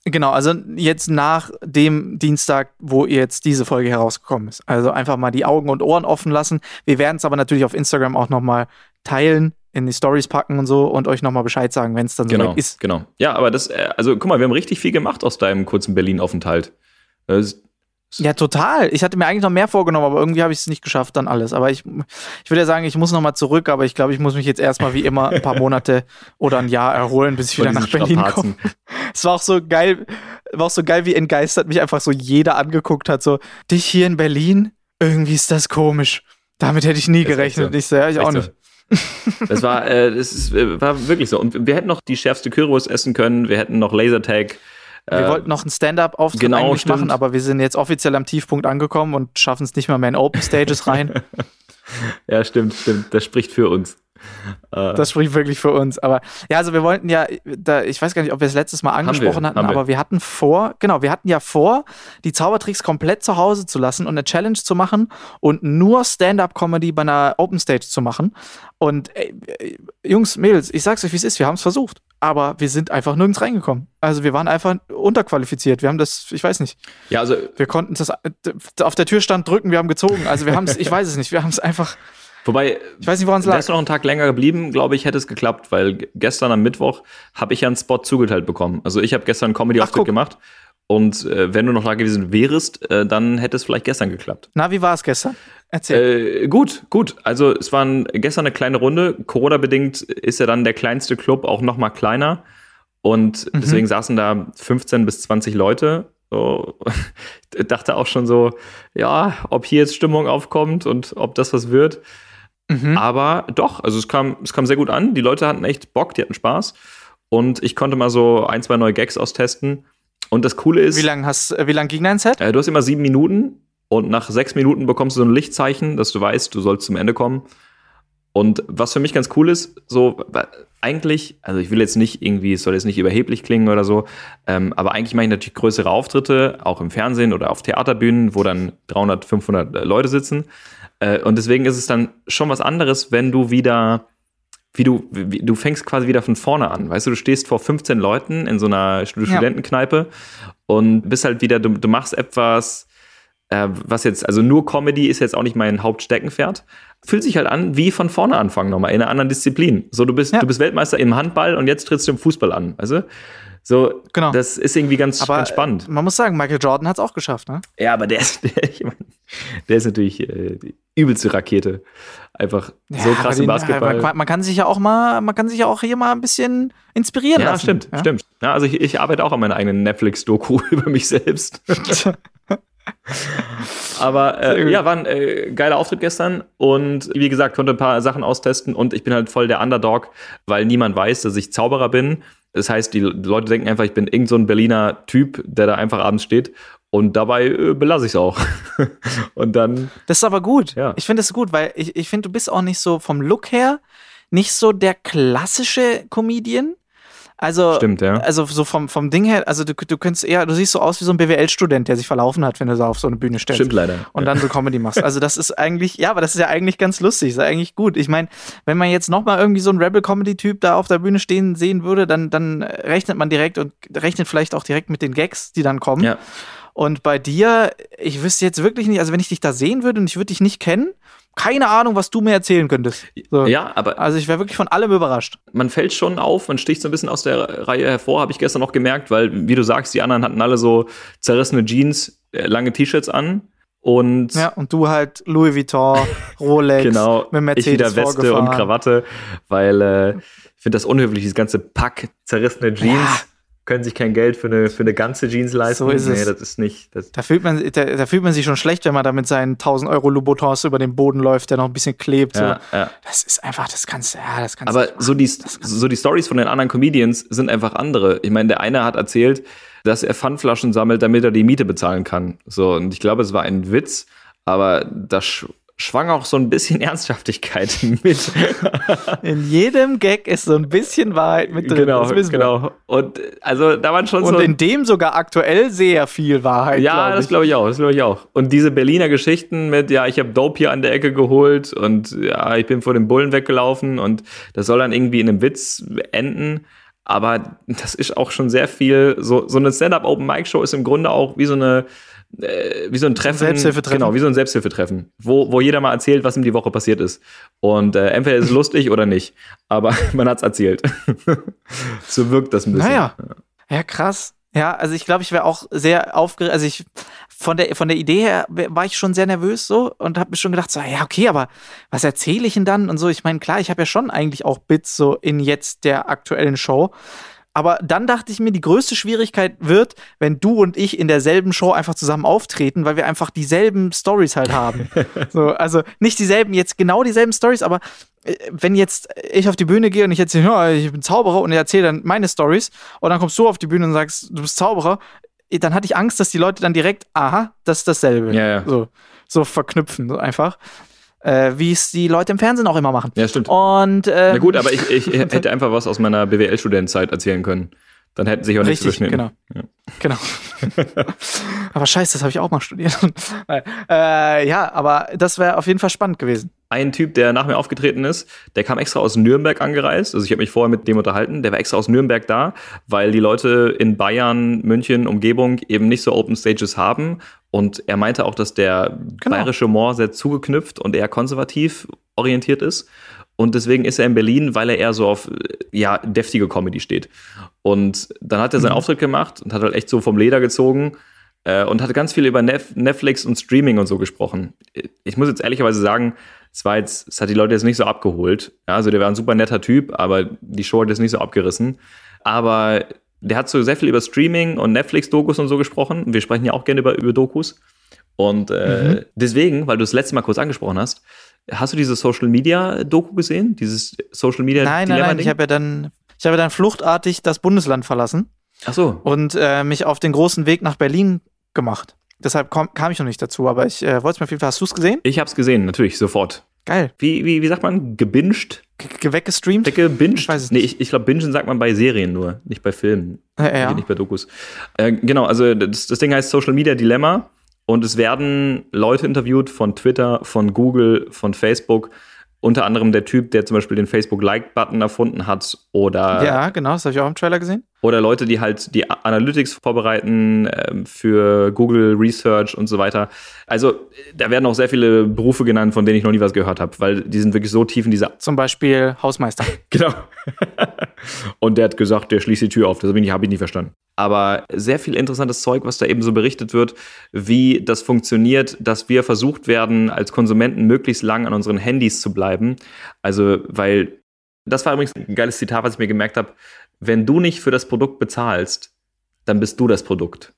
Genau, also jetzt nach dem Dienstag, wo jetzt diese Folge herausgekommen ist. Also einfach mal die Augen und Ohren offen lassen. Wir werden es aber natürlich auf Instagram auch nochmal teilen, in die Stories packen und so und euch nochmal Bescheid sagen, wenn es dann Genau, soweit ist. genau. Ja, aber das, äh, also guck mal, wir haben richtig viel gemacht aus deinem kurzen Berlin-Aufenthalt. Ja, total. Ich hatte mir eigentlich noch mehr vorgenommen, aber irgendwie habe ich es nicht geschafft, dann alles. Aber ich, ich würde ja sagen, ich muss noch mal zurück, aber ich glaube, ich muss mich jetzt erstmal wie immer ein paar (laughs) Monate oder ein Jahr erholen, bis ich von wieder nach Berlin komme. (laughs) Es war auch so geil, war auch so geil, wie entgeistert mich einfach so jeder angeguckt hat. So, dich hier in Berlin, irgendwie ist das komisch. Damit hätte ich nie echt gerechnet. so. Ich so, ja, ich auch nicht. so. Das war, äh, das ist, äh, war wirklich so. Und wir hätten noch die schärfste Currywurst essen können. Wir hätten noch Lasertag. Wir äh, wollten noch einen Stand-up-Auftritt genau, eigentlich stimmt. machen, aber wir sind jetzt offiziell am Tiefpunkt angekommen und schaffen es nicht mal mehr in Open Stages rein. (laughs) Ja, stimmt, stimmt. Das spricht für uns. Das spricht wirklich für uns. Aber ja, also wir wollten ja, da, ich weiß gar nicht, ob wir es letztes Mal angesprochen wir, hatten, haben wir. aber wir hatten vor, genau, wir hatten ja vor, die Zaubertricks komplett zu Hause zu lassen und eine Challenge zu machen und nur Stand-up-Comedy bei einer Open Stage zu machen. Und ey, ey, Jungs, Mädels, ich sag's euch, wie es ist, wir haben es versucht. Aber wir sind einfach nirgends reingekommen. Also wir waren einfach unterqualifiziert. Wir haben das, ich weiß nicht, Ja, also wir konnten das auf der Tür stand drücken, wir haben gezogen. Also wir haben es, ich weiß es nicht, wir haben es einfach, Wobei, ich weiß nicht, woran es lag. wärst du noch einen Tag länger geblieben, glaube ich, hätte es geklappt, weil gestern am Mittwoch habe ich ja einen Spot zugeteilt bekommen. Also ich habe gestern einen Ach, Comedy-Auftritt guck. gemacht und äh, wenn du noch da gewesen wärst, äh, dann hätte es vielleicht gestern geklappt. Na, wie war es gestern? Erzähl. Äh, gut, gut. Also es waren gestern eine kleine Runde. Corona-bedingt ist ja dann der kleinste Club auch noch mal kleiner. Und Mhm. deswegen saßen da 15 bis 20 Leute. So, (laughs) Ich dachte auch schon so, ja, ob hier jetzt Stimmung aufkommt und ob das was wird. Mhm. Aber doch, also es kam, es kam sehr gut an. Die Leute hatten echt Bock, die hatten Spaß. Und ich konnte mal so ein, zwei neue Gags austesten. Und das Coole ist, Wie lang hast, äh, lang ging dein Set? äh, du hast immer sieben Minuten und nach sechs Minuten bekommst du so ein Lichtzeichen, dass du weißt, du sollst zum Ende kommen. Und was für mich ganz cool ist, so eigentlich, also ich will jetzt nicht irgendwie, es soll jetzt nicht überheblich klingen oder so, ähm, aber eigentlich mache ich natürlich größere Auftritte, auch im Fernsehen oder auf Theaterbühnen, wo dann 300, 500 Leute sitzen. Äh, und deswegen ist es dann schon was anderes, wenn du wieder, wie du, wie, du fängst quasi wieder von vorne an. Weißt du, du stehst vor 15 Leuten in so einer Stud- Ja. Studentenkneipe und bist halt wieder, du, du machst etwas, äh, was jetzt, also nur Comedy ist jetzt auch nicht mein Hauptsteckenpferd. Fühlt sich halt an, wie von vorne anfangen nochmal, in einer anderen Disziplin. So, du bist, Ja. du bist Weltmeister im Handball und jetzt trittst du im Fußball an, weißt du? So, Genau. das ist irgendwie ganz, Aber ganz spannend. äh, man muss sagen, Michael Jordan hat es auch geschafft, ne? Ja, aber der ist, (laughs) der, ich mein, der ist natürlich äh, die übelste Rakete. Einfach so Ja, krass aber im den- Basketball. Man, man kann sich ja auch mal, man kann sich ja auch hier mal ein bisschen inspirieren ja, lassen. stimmt, ja? stimmt. Ja, also ich, ich arbeite auch an meiner eigenen Netflix-Doku (laughs) über mich selbst. (laughs) Aber äh, ja, war ein äh, geiler Auftritt gestern und wie gesagt, konnte ein paar Sachen austesten und ich bin halt voll der Underdog, weil niemand weiß, dass ich Zauberer bin. Das heißt, die Leute denken einfach, ich bin irgend so ein Berliner Typ, der da einfach abends steht und dabei äh, belasse ich es auch. (laughs) und dann, Das ist aber gut. Ja. Ich finde das gut, weil ich, ich finde, du bist auch nicht so vom Look her nicht so der klassische Comedian. Also, Stimmt, ja. also so vom, vom Ding her, also du, du könntest eher, du siehst so aus wie so ein BWL-Student, der sich verlaufen hat, wenn du so auf so eine Bühne stellst. stimmt leider. und dann so Comedy machst. Also das ist eigentlich, ja, aber das ist ja eigentlich ganz lustig, ist ja eigentlich gut. Ich meine, wenn man jetzt noch mal irgendwie so einen Rebel-Comedy-Typ da auf der Bühne stehen sehen würde, dann, dann rechnet man direkt und rechnet vielleicht auch direkt mit den Gags, die dann kommen. ja. Und bei dir, ich wüsste jetzt wirklich nicht, also wenn ich dich da sehen würde und ich würde dich nicht kennen, keine Ahnung, was du mir erzählen könntest. So. ja, aber Also ich wäre wirklich von allem überrascht. man fällt schon auf, man sticht so ein bisschen aus der Reihe hervor, habe ich gestern noch gemerkt, weil, wie du sagst, die anderen hatten alle so zerrissene Jeans, äh, lange T-Shirts an und Ja, und du halt Louis Vuitton, (laughs) Rolex, genau, mit Mercedes ich wieder Weste vorgefahren. und Krawatte, weil äh, ich finde das unhöflich, dieses ganze Pack zerrissene Jeans. Ja. Können sich kein Geld für eine, für eine ganze Jeans leisten. So ist nee, es. das ist nicht. Das, Da fühlt, man, da, da fühlt man sich schon schlecht, wenn man da mit seinen 1000 Euro Louboutins über den Boden läuft, der noch ein bisschen klebt. ja, So. ja. Das ist einfach, das kannst du, ja, das kannst Aber so die, so die Stories von den anderen Comedians sind einfach andere. Ich meine, der eine hat erzählt, dass er Pfandflaschen sammelt, damit er die Miete bezahlen kann. So, und ich glaube, es war ein Witz, aber da sch schwang auch so ein bisschen (laughs) Ernsthaftigkeit mit. In jedem Gag ist so ein bisschen Wahrheit mit drin. genau, das wissen wir. genau. Und also da waren schon Und so. in dem sogar aktuell sehr viel Wahrheit. ja, glaub das glaube ich auch, das glaube ich auch. Und diese Berliner Geschichten mit, ja, ich habe Dope hier an der Ecke geholt und ja, ich bin vor dem Bullen weggelaufen und das soll dann irgendwie in einem Witz enden. Aber das ist auch schon sehr viel, so, so eine Stand-Up-Open-Mic-Show ist im Grunde auch wie so eine, äh, wie so ein Treffen. Selbsthilfetreffen. Genau, wie so ein Selbsthilfetreffen, wo, wo jeder mal erzählt, was ihm die Woche passiert ist. Und äh, entweder ist es lustig oder nicht. Aber (laughs) man hat's erzählt. (laughs) so wirkt das ein bisschen. Naja. Ja, krass. Ja, also ich glaube, ich wäre auch sehr aufgeregt. Also ich von der von der Idee her war ich schon sehr nervös so und habe mir schon gedacht, so ja okay, aber was erzähle ich denn dann und so. Ich meine, klar, ich habe ja schon eigentlich auch Bits so in jetzt der aktuellen Show. Aber dann dachte ich mir, die größte Schwierigkeit wird, wenn du und ich in derselben Show einfach zusammen auftreten, weil wir einfach dieselben Stories halt haben. (laughs) so, also nicht dieselben, jetzt genau dieselben Stories, aber äh, wenn jetzt ich auf die Bühne gehe und ich erzähle, ja, ich bin Zauberer und ich erzähle dann meine Stories und dann kommst du auf die Bühne und sagst, du bist Zauberer, äh, dann hatte ich Angst, dass die Leute dann direkt, aha, das ist dasselbe. Ja, ja. So, so verknüpfen, so einfach. Äh, wie es die Leute im Fernsehen auch immer machen. Ja, stimmt. Und, ähm, Na gut, aber ich, ich (laughs) hätte einfach was aus meiner BWL-Studentenzeit erzählen können. Dann hätten sich auch nichts Richtig, überschnitten. genau. Ja. Genau. (laughs) aber scheiße, das habe ich auch mal studiert. (laughs) Äh, ja, aber das wäre auf jeden Fall spannend gewesen. Ein Typ, der nach mir aufgetreten ist, der kam extra aus Nürnberg angereist. Also ich habe mich vorher mit dem unterhalten. Der war extra aus Nürnberg da, weil die Leute in Bayern, München, Umgebung eben nicht so Open Stages haben. Und er meinte auch, dass der Genau. bayerische Humor sehr zugeknüpft und eher konservativ orientiert ist. Und deswegen ist er in Berlin, weil er eher so auf ja, deftige Comedy steht. Und dann hat er seinen Auftritt gemacht und hat halt echt so vom Leder gezogen äh, und hatte ganz viel über Nef Netflix und Streaming und so gesprochen. Ich muss jetzt ehrlicherweise sagen, es war jetzt, es hat die Leute jetzt nicht so abgeholt. Ja, also der war ein super netter Typ, aber die Show hat jetzt nicht so abgerissen. Aber der hat so sehr viel über Streaming und Netflix-Dokus und so gesprochen. Wir sprechen ja auch gerne über, über Dokus. Und äh, deswegen, weil du das letzte Mal kurz angesprochen hast, hast du diese Social Media Doku gesehen? Dieses Social Media Nein, nein, nein, ich habe ja dann, ich habe dann fluchtartig das Bundesland verlassen Ach so. und äh, mich auf den großen Weg nach Berlin gemacht. Deshalb komm, kam ich noch nicht dazu, aber ich äh, wollte es mir auf jeden Fall. Hast du es gesehen? Ich hab's gesehen, natürlich, sofort. Geil. Wie, wie, wie sagt man? Gebinged? Ge weggestreamt? Weggebinged? Ich weiß es nee, ich, ich glaube, bingen sagt man bei Serien nur, nicht bei Filmen. Äh, ja. Nicht bei Dokus. Äh, genau, also das, das Ding heißt Social Media Dilemma und es werden Leute interviewt von Twitter, von Google, von Facebook. Unter anderem der Typ, der zum Beispiel den Facebook-Like-Button erfunden hat oder ja, genau, das habe ich auch im Trailer gesehen. Oder Leute, die halt die Analytics vorbereiten ähm, für Google Research und so weiter. Also da werden auch sehr viele Berufe genannt, von denen ich noch nie was gehört habe, weil die sind wirklich so tief in dieser. Zum Beispiel Hausmeister. (laughs) Genau. und der hat gesagt, der schließt die Tür auf. Das habe ich, nicht- hab ich nicht verstanden. Aber sehr viel interessantes Zeug, was da eben so berichtet wird, wie das funktioniert, dass wir versucht werden, als Konsumenten möglichst lang an unseren Handys zu bleiben. Also, weil das war übrigens ein geiles Zitat, was ich mir gemerkt habe. Wenn du nicht für das Produkt bezahlst, dann bist du das Produkt.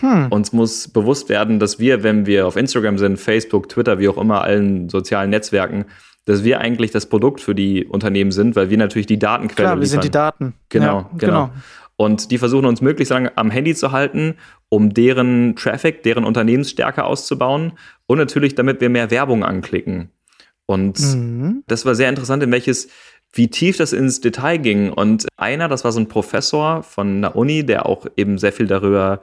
Hm. Uns muss bewusst werden, dass wir, wenn wir auf Instagram sind, Facebook, Twitter, wie auch immer, allen sozialen Netzwerken, dass wir eigentlich das Produkt für die Unternehmen sind, weil wir natürlich die Datenquelle Klar, wir sind die liefern. Daten. Genau, ja, genau. Und die versuchen uns möglichst lange am Handy zu halten, um deren Traffic, deren Unternehmensstärke auszubauen und natürlich, damit wir mehr Werbung anklicken. Und Mhm. das war sehr interessant, in welches, wie tief das ins Detail ging. Und einer, das war so ein Professor von einer Uni, der auch eben sehr viel darüber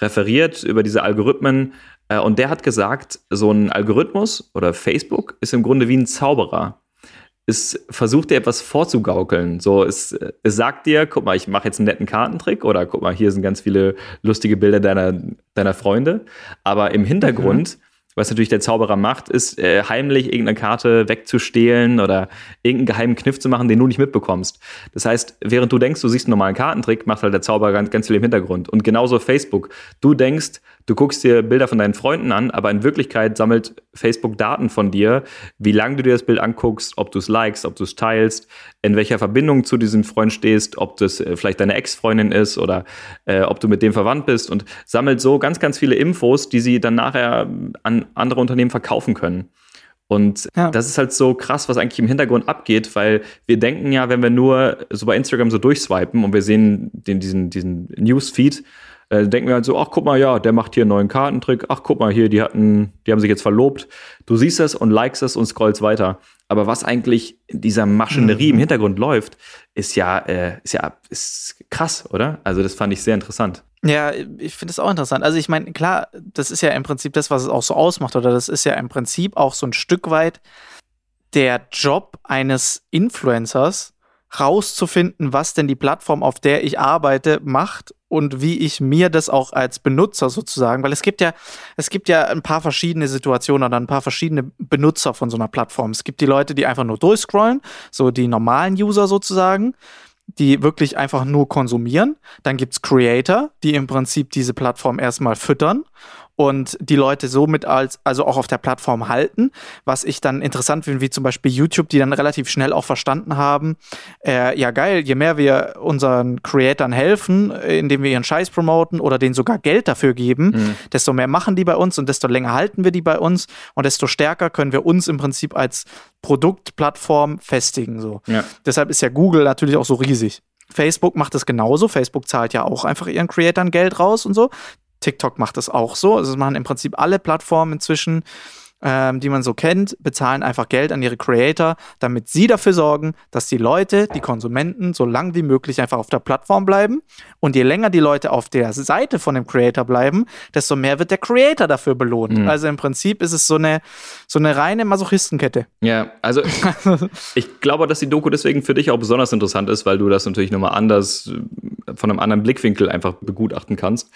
referiert, über diese Algorithmen. Äh, Und der hat gesagt, so ein Algorithmus oder Facebook ist im Grunde wie ein Zauberer. Es versucht dir etwas vorzugaukeln. So, es, es sagt dir, guck mal, ich mache jetzt einen netten Kartentrick oder guck mal, hier sind ganz viele lustige Bilder deiner, deiner Freunde. Aber im Hintergrund, was natürlich der Zauberer macht, ist äh, heimlich irgendeine Karte wegzustehlen oder irgendeinen geheimen Kniff zu machen, den du nicht mitbekommst. Das heißt, während du denkst, du siehst einen normalen Kartentrick, macht halt der Zauberer ganz, ganz viel im Hintergrund. Und genauso Facebook. Du denkst, du guckst dir Bilder von deinen Freunden an, aber in Wirklichkeit sammelt Facebook Daten von dir, wie lange du dir das Bild anguckst, ob du es likest, ob du es teilst, in welcher Verbindung zu diesem Freund stehst, ob das äh, vielleicht deine Ex-Freundin ist oder äh, ob du mit dem verwandt bist und sammelt so ganz, ganz viele Infos, die sie dann nachher an andere Unternehmen verkaufen können. Und Ja. das ist halt so krass, was eigentlich im Hintergrund abgeht, weil wir denken ja, wenn wir nur so bei Instagram so durchswipen und wir sehen den, diesen, diesen Newsfeed, äh, denken wir halt so, ach guck mal, ja, der macht hier einen neuen Kartentrick, ach guck mal hier, die hatten, die haben sich jetzt verlobt. Du siehst das und likest es und scrollst weiter. Aber was eigentlich in dieser Maschinerie im Hintergrund läuft, ist ja, äh, ist ja ist krass, oder? Also das fand ich sehr interessant. Ja, ich finde es auch interessant. Also ich meine, klar, das ist ja im Prinzip das, was es auch so ausmacht, oder das ist ja im Prinzip auch so ein Stück weit der Job eines Influencers, rauszufinden, was denn die Plattform, auf der ich arbeite, macht und wie ich mir das auch als Benutzer sozusagen, weil es gibt ja, es gibt ja ein paar verschiedene Situationen oder ein paar verschiedene Benutzer von so einer Plattform. Es gibt die Leute, die einfach nur durchscrollen, so die normalen User sozusagen die wirklich einfach nur konsumieren. Dann gibt's Creator, die im Prinzip diese Plattform erstmal füttern und die Leute somit als, also auch auf der Plattform halten. Was ich dann interessant finde, wie zum Beispiel YouTube, die dann relativ schnell auch verstanden haben, äh, ja geil, je mehr wir unseren Creatoren helfen, indem wir ihren Scheiß promoten oder denen sogar Geld dafür geben, desto mehr machen die bei uns und desto länger halten wir die bei uns und desto stärker können wir uns im Prinzip als Produktplattform festigen. So. Ja. Deshalb ist ja Google natürlich auch so riesig. Facebook macht es genauso. Facebook zahlt ja auch einfach ihren Creatoren Geld raus und so. TikTok macht es auch so. Also es machen im Prinzip alle Plattformen inzwischen ähm, die man so kennt, bezahlen einfach Geld an ihre Creator, damit sie dafür sorgen, dass die Leute, die Konsumenten, so lang wie möglich einfach auf der Plattform bleiben. Und je länger die Leute auf der Seite von dem Creator bleiben, desto mehr wird der Creator dafür belohnt. Mhm. Also im Prinzip ist es so eine, so eine reine Masochistenkette. Ja, also (laughs) ich glaube, dass die Doku deswegen für dich auch besonders interessant ist, weil du das natürlich nochmal anders, äh, von einem anderen Blickwinkel einfach begutachten kannst.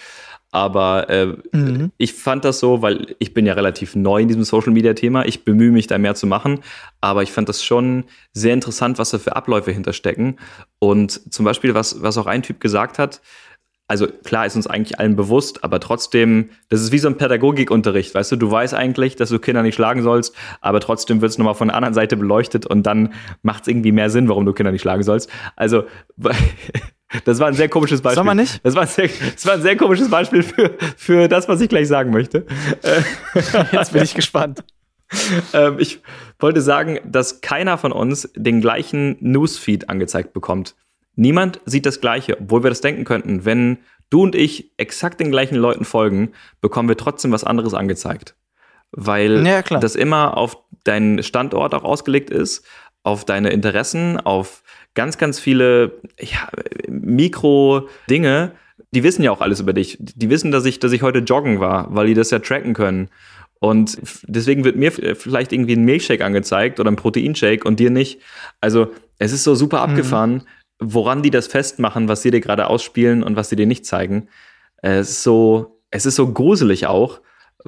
Aber äh, Mhm. ich fand das so, weil ich bin ja relativ neu in diesem Social Media Thema. Ich bemühe mich da mehr zu machen. Aber ich fand das schon sehr interessant, was da für Abläufe hinterstecken. Und zum Beispiel, was, was auch ein Typ gesagt hat, also klar ist uns eigentlich allen bewusst, aber trotzdem, das ist wie so ein Pädagogikunterricht, weißt du, du weißt eigentlich, dass du Kinder nicht schlagen sollst, aber trotzdem wird es nochmal von der anderen Seite beleuchtet und dann macht es irgendwie mehr Sinn, warum du Kinder nicht schlagen sollst. Also, (laughs) das war ein sehr komisches Beispiel. Soll man nicht? Das war ein sehr, das war ein sehr komisches Beispiel für, für das, was ich gleich sagen möchte. (laughs) Jetzt bin ich gespannt. Ähm, ich wollte sagen, dass keiner von uns den gleichen Newsfeed angezeigt bekommt. Niemand sieht das Gleiche, obwohl wir das denken könnten. Wenn du und ich exakt den gleichen Leuten folgen, bekommen wir trotzdem was anderes angezeigt. Weil Ja, das immer auf deinen Standort auch ausgelegt ist, auf deine Interessen, auf ganz, ganz viele ja, Mikro-Dinge. Die wissen ja auch alles über dich. Die wissen, dass ich, dass ich heute joggen war, weil die das ja tracken können. Und deswegen wird mir f- vielleicht irgendwie ein Milchshake angezeigt oder ein Proteinshake und dir nicht. Also es ist so super abgefahren, woran die das festmachen, was sie dir gerade ausspielen und was sie dir nicht zeigen. Es ist so, es ist so gruselig auch,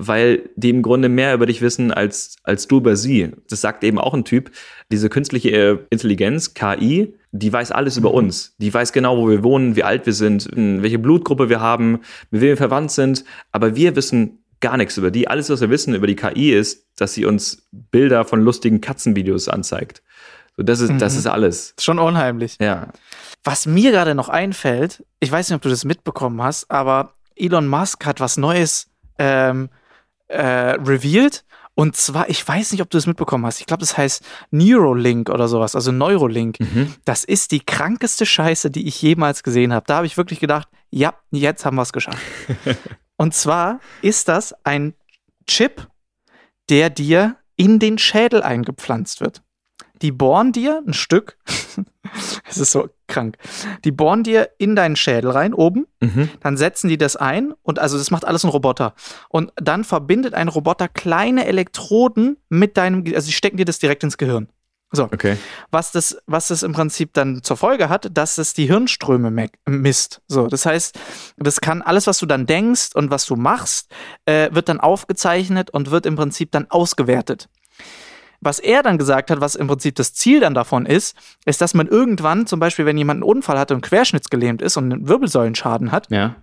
weil die im Grunde mehr über dich wissen als, als du über sie. Das sagt eben auch ein Typ. Diese künstliche äh, Intelligenz, KI, die weiß alles über uns. Die weiß genau, wo wir wohnen, wie alt wir sind, in welche Blutgruppe wir haben, mit wem wir verwandt sind. Aber wir wissen gar nichts über die. Alles, was wir wissen über die KI ist, dass sie uns Bilder von lustigen Katzenvideos anzeigt. So, das ist, das ist alles. Schon unheimlich. Ja. Was mir gerade noch einfällt, ich weiß nicht, ob du das mitbekommen hast, aber Elon Musk hat was Neues ähm, äh, revealed. Und zwar, ich weiß nicht, ob du das mitbekommen hast. Ich glaube, das heißt Neuralink oder sowas, also Neurolink. Das ist die krankeste Scheiße, die ich jemals gesehen habe. Da habe ich wirklich gedacht, ja, jetzt haben wir es geschafft. (laughs) Und zwar ist das ein Chip, der dir in den Schädel eingepflanzt wird. Die bohren dir ein Stück, (laughs) es ist so krank, die bohren dir in deinen Schädel rein oben, Mhm. dann setzen die das ein und also das macht alles ein Roboter. Und dann verbindet ein Roboter kleine Elektroden mit deinem, also die stecken dir das direkt ins Gehirn. So, Okay. was das, was das im Prinzip dann zur Folge hat, dass es die Hirnströme me- misst. So, das heißt, das kann alles, was du dann denkst und was du machst, äh, wird dann aufgezeichnet und wird im Prinzip dann ausgewertet. Was er dann gesagt hat, was im Prinzip das Ziel dann davon ist, ist, dass man irgendwann, zum Beispiel, wenn jemand einen Unfall hatte und querschnittsgelähmt ist und einen Wirbelsäulenschaden hat, Ja.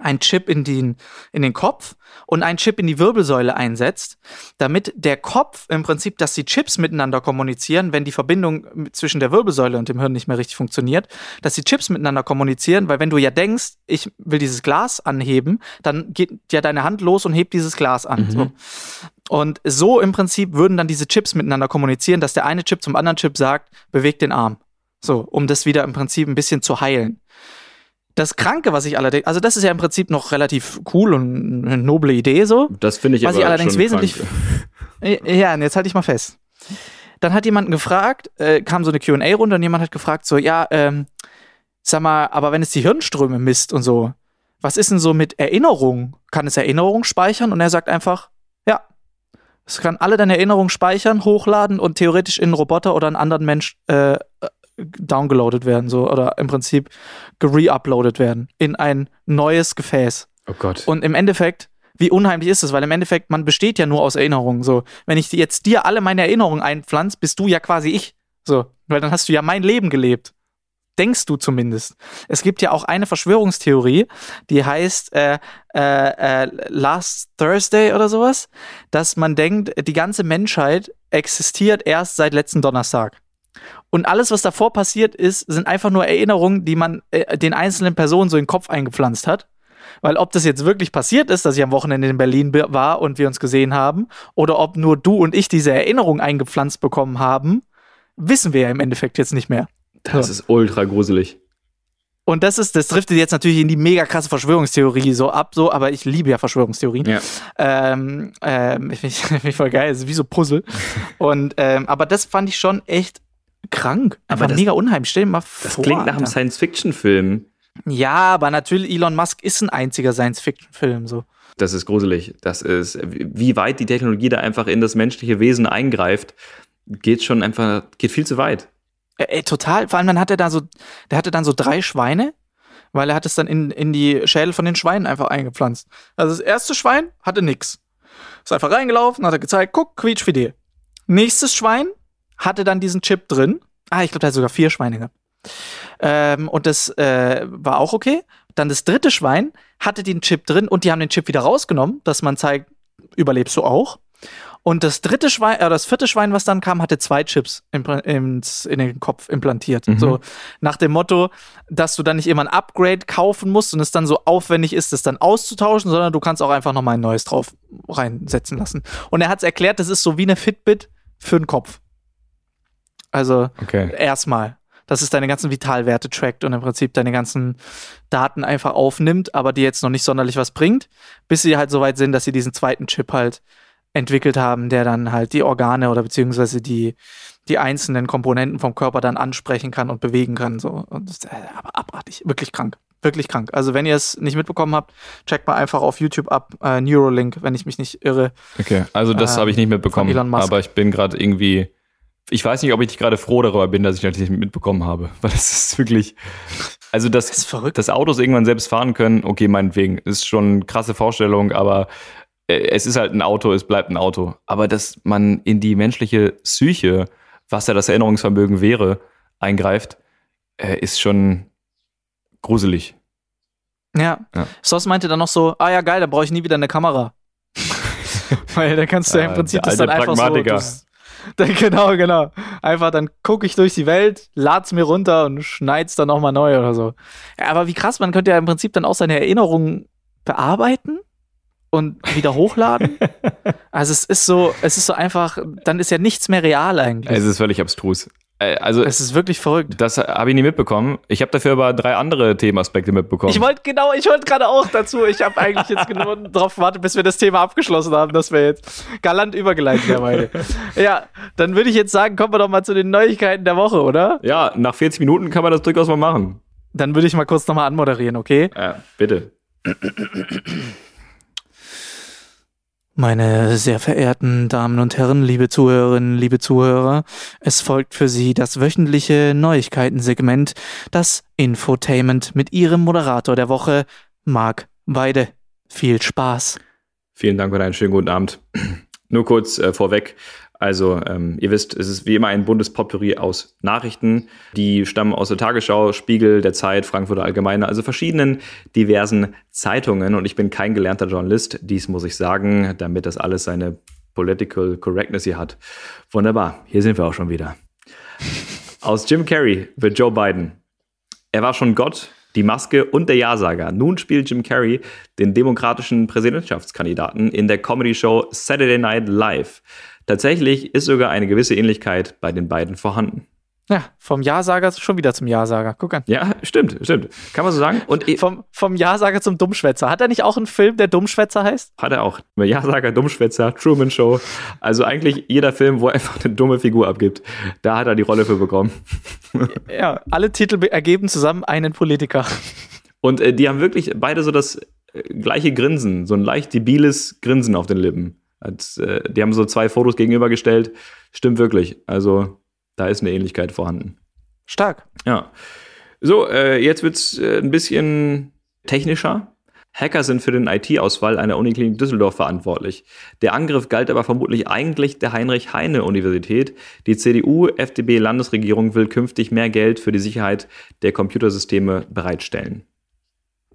ein Chip in den, in den Kopf und ein Chip in die Wirbelsäule einsetzt, damit der Kopf im Prinzip, dass die Chips miteinander kommunizieren, wenn die Verbindung zwischen der Wirbelsäule und dem Hirn nicht mehr richtig funktioniert, dass die Chips miteinander kommunizieren, weil wenn du ja denkst, ich will dieses Glas anheben, dann geht ja deine Hand los und hebt dieses Glas an. So. Und so im Prinzip würden dann diese Chips miteinander kommunizieren, dass der eine Chip zum anderen Chip sagt, beweg den Arm. So, um das wieder im Prinzip ein bisschen zu heilen. Das Kranke, was ich allerdings, also das ist ja im Prinzip noch relativ cool und eine noble Idee so. Das finde ich Was ich allerdings wesentlich-. (laughs) Ja, und jetzt halte ich mal fest. Dann hat jemand gefragt, äh, kam so eine QA-Runde und jemand hat gefragt, so, ja, ähm, sag mal, aber wenn es die Hirnströme misst und so, was ist denn so mit Erinnerung? Kann es Erinnerung speichern? Und er sagt einfach. Es kann alle deine Erinnerungen speichern, hochladen und theoretisch in einen Roboter oder einen anderen Mensch äh, äh, downgeloadet werden, so, oder im Prinzip gereuploadet werden in ein neues Gefäß. Oh Gott. Und im Endeffekt, wie unheimlich ist es? Weil im Endeffekt, man besteht ja nur aus Erinnerungen. So, wenn ich jetzt dir alle meine Erinnerungen einpflanze, bist du ja quasi ich. So, weil dann hast du ja mein Leben gelebt. Denkst du zumindest. Es gibt ja auch eine Verschwörungstheorie, die heißt äh, äh, äh, Last Thursday oder sowas, dass man denkt, die ganze Menschheit existiert erst seit letzten Donnerstag. Und alles, was davor passiert ist, sind einfach nur Erinnerungen, die man äh, den einzelnen Personen so in den Kopf eingepflanzt hat. Weil ob das jetzt wirklich passiert ist, dass ich am Wochenende in Berlin be- war und wir uns gesehen haben, oder ob nur du und ich diese Erinnerung eingepflanzt bekommen haben, wissen wir ja im Endeffekt jetzt nicht mehr. Das ist ultra gruselig. Und das ist, das driftet jetzt natürlich in die mega krasse Verschwörungstheorie so ab, so, aber ich liebe ja Verschwörungstheorien. Ja. Ähm, ähm, ich finde (laughs) voll geil, es ist wie so Puzzle. Und, ähm, aber das fand ich schon echt krank. Einfach das- mega unheimlich. Stell dir mal Das vor. klingt nach einem. Science-Fiction-Film. Ja, aber natürlich, Elon Musk ist ein einziger Science-Fiction-Film, so. Das ist gruselig. Das ist, wie weit die Technologie da einfach in das menschliche Wesen eingreift, geht schon einfach, geht viel zu weit. Ey, total. Vor allem dann hat er da so, der hatte dann so drei Schweine, weil er hat es dann in, in die Schädel von den Schweinen einfach eingepflanzt. Also das erste Schwein hatte nix. Ist einfach reingelaufen, hat er gezeigt, guck, quietschfidel. Nächstes Schwein hatte dann diesen Chip drin. Ah, ich glaube, der hat sogar vier Schweine gehabt. Ähm, und das äh, war auch okay. Dann das dritte Schwein hatte den Chip drin und die haben den Chip wieder rausgenommen, dass man zeigt, überlebst du auch. Und das dritte Schwein, äh, das vierte Schwein, was dann kam, hatte zwei Chips impl- ins, in den Kopf implantiert. Mhm. So nach dem Motto, dass du dann nicht immer ein Upgrade kaufen musst und es dann so aufwendig ist, das dann auszutauschen, sondern du kannst auch einfach nochmal ein neues drauf reinsetzen lassen. Und er hat es erklärt, das ist so wie eine Fitbit für den Kopf. Also Okay. erstmal, dass es deine ganzen Vitalwerte trackt und im Prinzip deine ganzen Daten einfach aufnimmt, aber die jetzt noch nicht sonderlich was bringt, bis sie halt so weit sind, dass sie diesen zweiten Chip halt entwickelt haben, der dann halt die Organe oder beziehungsweise die, die einzelnen Komponenten vom Körper dann ansprechen kann und bewegen kann. So. Und das, äh, aber abartig, wirklich krank. Wirklich krank. Also, wenn ihr es nicht mitbekommen habt, checkt mal einfach auf YouTube ab, äh, Neuralink, wenn ich mich nicht irre. Okay, also das Ähm, habe ich nicht mitbekommen. Elon Musk. Aber ich bin gerade irgendwie. Ich weiß nicht, ob ich gerade froh darüber bin, dass ich das nicht mitbekommen habe. (laughs) Weil das ist wirklich. Also, Das ist dass, verrückt. dass Autos irgendwann selbst fahren können, okay, meinetwegen, ist schon eine krasse Vorstellung, aber es ist halt ein Auto, es bleibt ein Auto. Aber dass man in die menschliche Psyche, was ja das Erinnerungsvermögen wäre, eingreift, äh, ist schon gruselig. Ja. Ja. Sos meinte dann noch so, ah ja, geil, dann brauche ich nie wieder eine Kamera. (laughs) Weil dann kannst du ja im Ah, Prinzip der das dann einfach so. Das, dann, (laughs) genau, genau. Einfach dann gucke ich durch die Welt, lad's mir runter und schneid's dann nochmal neu oder so. Ja, aber wie krass, man könnte ja im Prinzip dann auch seine Erinnerungen bearbeiten und wieder hochladen. (laughs) also es ist so, es ist so einfach, dann ist ja nichts mehr real eigentlich. Es ist völlig abstrus. Äh, Also, es ist wirklich verrückt. das habe ich nie mitbekommen. Ich habe dafür aber drei andere Themenaspekte mitbekommen. Ich wollte genau, ich wollte gerade auch dazu. Ich habe eigentlich jetzt (laughs) genau darauf gewartet, bis wir das Thema abgeschlossen haben, dass wir jetzt galant übergeleitet haben. Ja, dann würde ich jetzt sagen, kommen wir doch mal zu den Neuigkeiten der Woche, oder? ja, nach 40 Minuten kann man das durchaus mal machen. Dann würde ich mal kurz nochmal anmoderieren, okay? Ja, bitte. (laughs) Meine sehr verehrten Damen und Herren, liebe Zuhörerinnen, liebe Zuhörer, es folgt für Sie das wöchentliche Neuigkeitensegment, das Infotainment mit Ihrem Moderator der Woche, Marc Weide. Viel Spaß. Vielen Dank und einen schönen guten Abend. Nur kurz äh, vorweg. Also, ähm, ihr wisst, es ist wie immer ein buntes Potpourri aus Nachrichten. Die stammen aus der Tagesschau, Spiegel, der Zeit, Frankfurter Allgemeine, also verschiedenen diversen Zeitungen. Und ich bin kein gelernter Journalist, dies muss ich sagen, damit das alles seine Political Correctness hier hat. Wunderbar, hier sind wir auch schon wieder. Aus Jim Carrey wird Joe Biden. Er war schon Gott, die Maske und der Ja-Sager. Nun spielt Jim Carrey den demokratischen Präsidentschaftskandidaten in der Comedy-Show Saturday Night Live. Tatsächlich ist sogar eine gewisse Ähnlichkeit bei den beiden vorhanden. Ja, vom Ja-Sager schon wieder zum Ja-Sager. Guck an. Ja, stimmt, stimmt. Kann man so sagen. Und Vom, vom Ja-Sager zum Dummschwätzer. Hat er nicht auch einen Film, der Dummschwätzer heißt? hat er auch Ja-Sager, Dummschwätzer, Truman Show. Also eigentlich jeder Film, wo er einfach eine dumme Figur abgibt. Da hat er die Rolle für bekommen. (laughs) Ja, alle Titel be- ergeben zusammen einen Politiker. Und äh, die haben wirklich beide so das äh, gleiche Grinsen, so ein leicht debiles Grinsen auf den Lippen. Als, äh, die haben so zwei Fotos gegenübergestellt. Stimmt wirklich. Also da ist eine Ähnlichkeit vorhanden. Stark. Ja. So, äh, jetzt wird's äh, ein bisschen technischer. Hacker sind für den IT-Ausfall einer Uniklinik Düsseldorf verantwortlich. Der Angriff galt aber vermutlich eigentlich der Heinrich-Heine-Universität. Die CDU-FDP-Landesregierung will künftig mehr Geld für die Sicherheit der Computersysteme bereitstellen.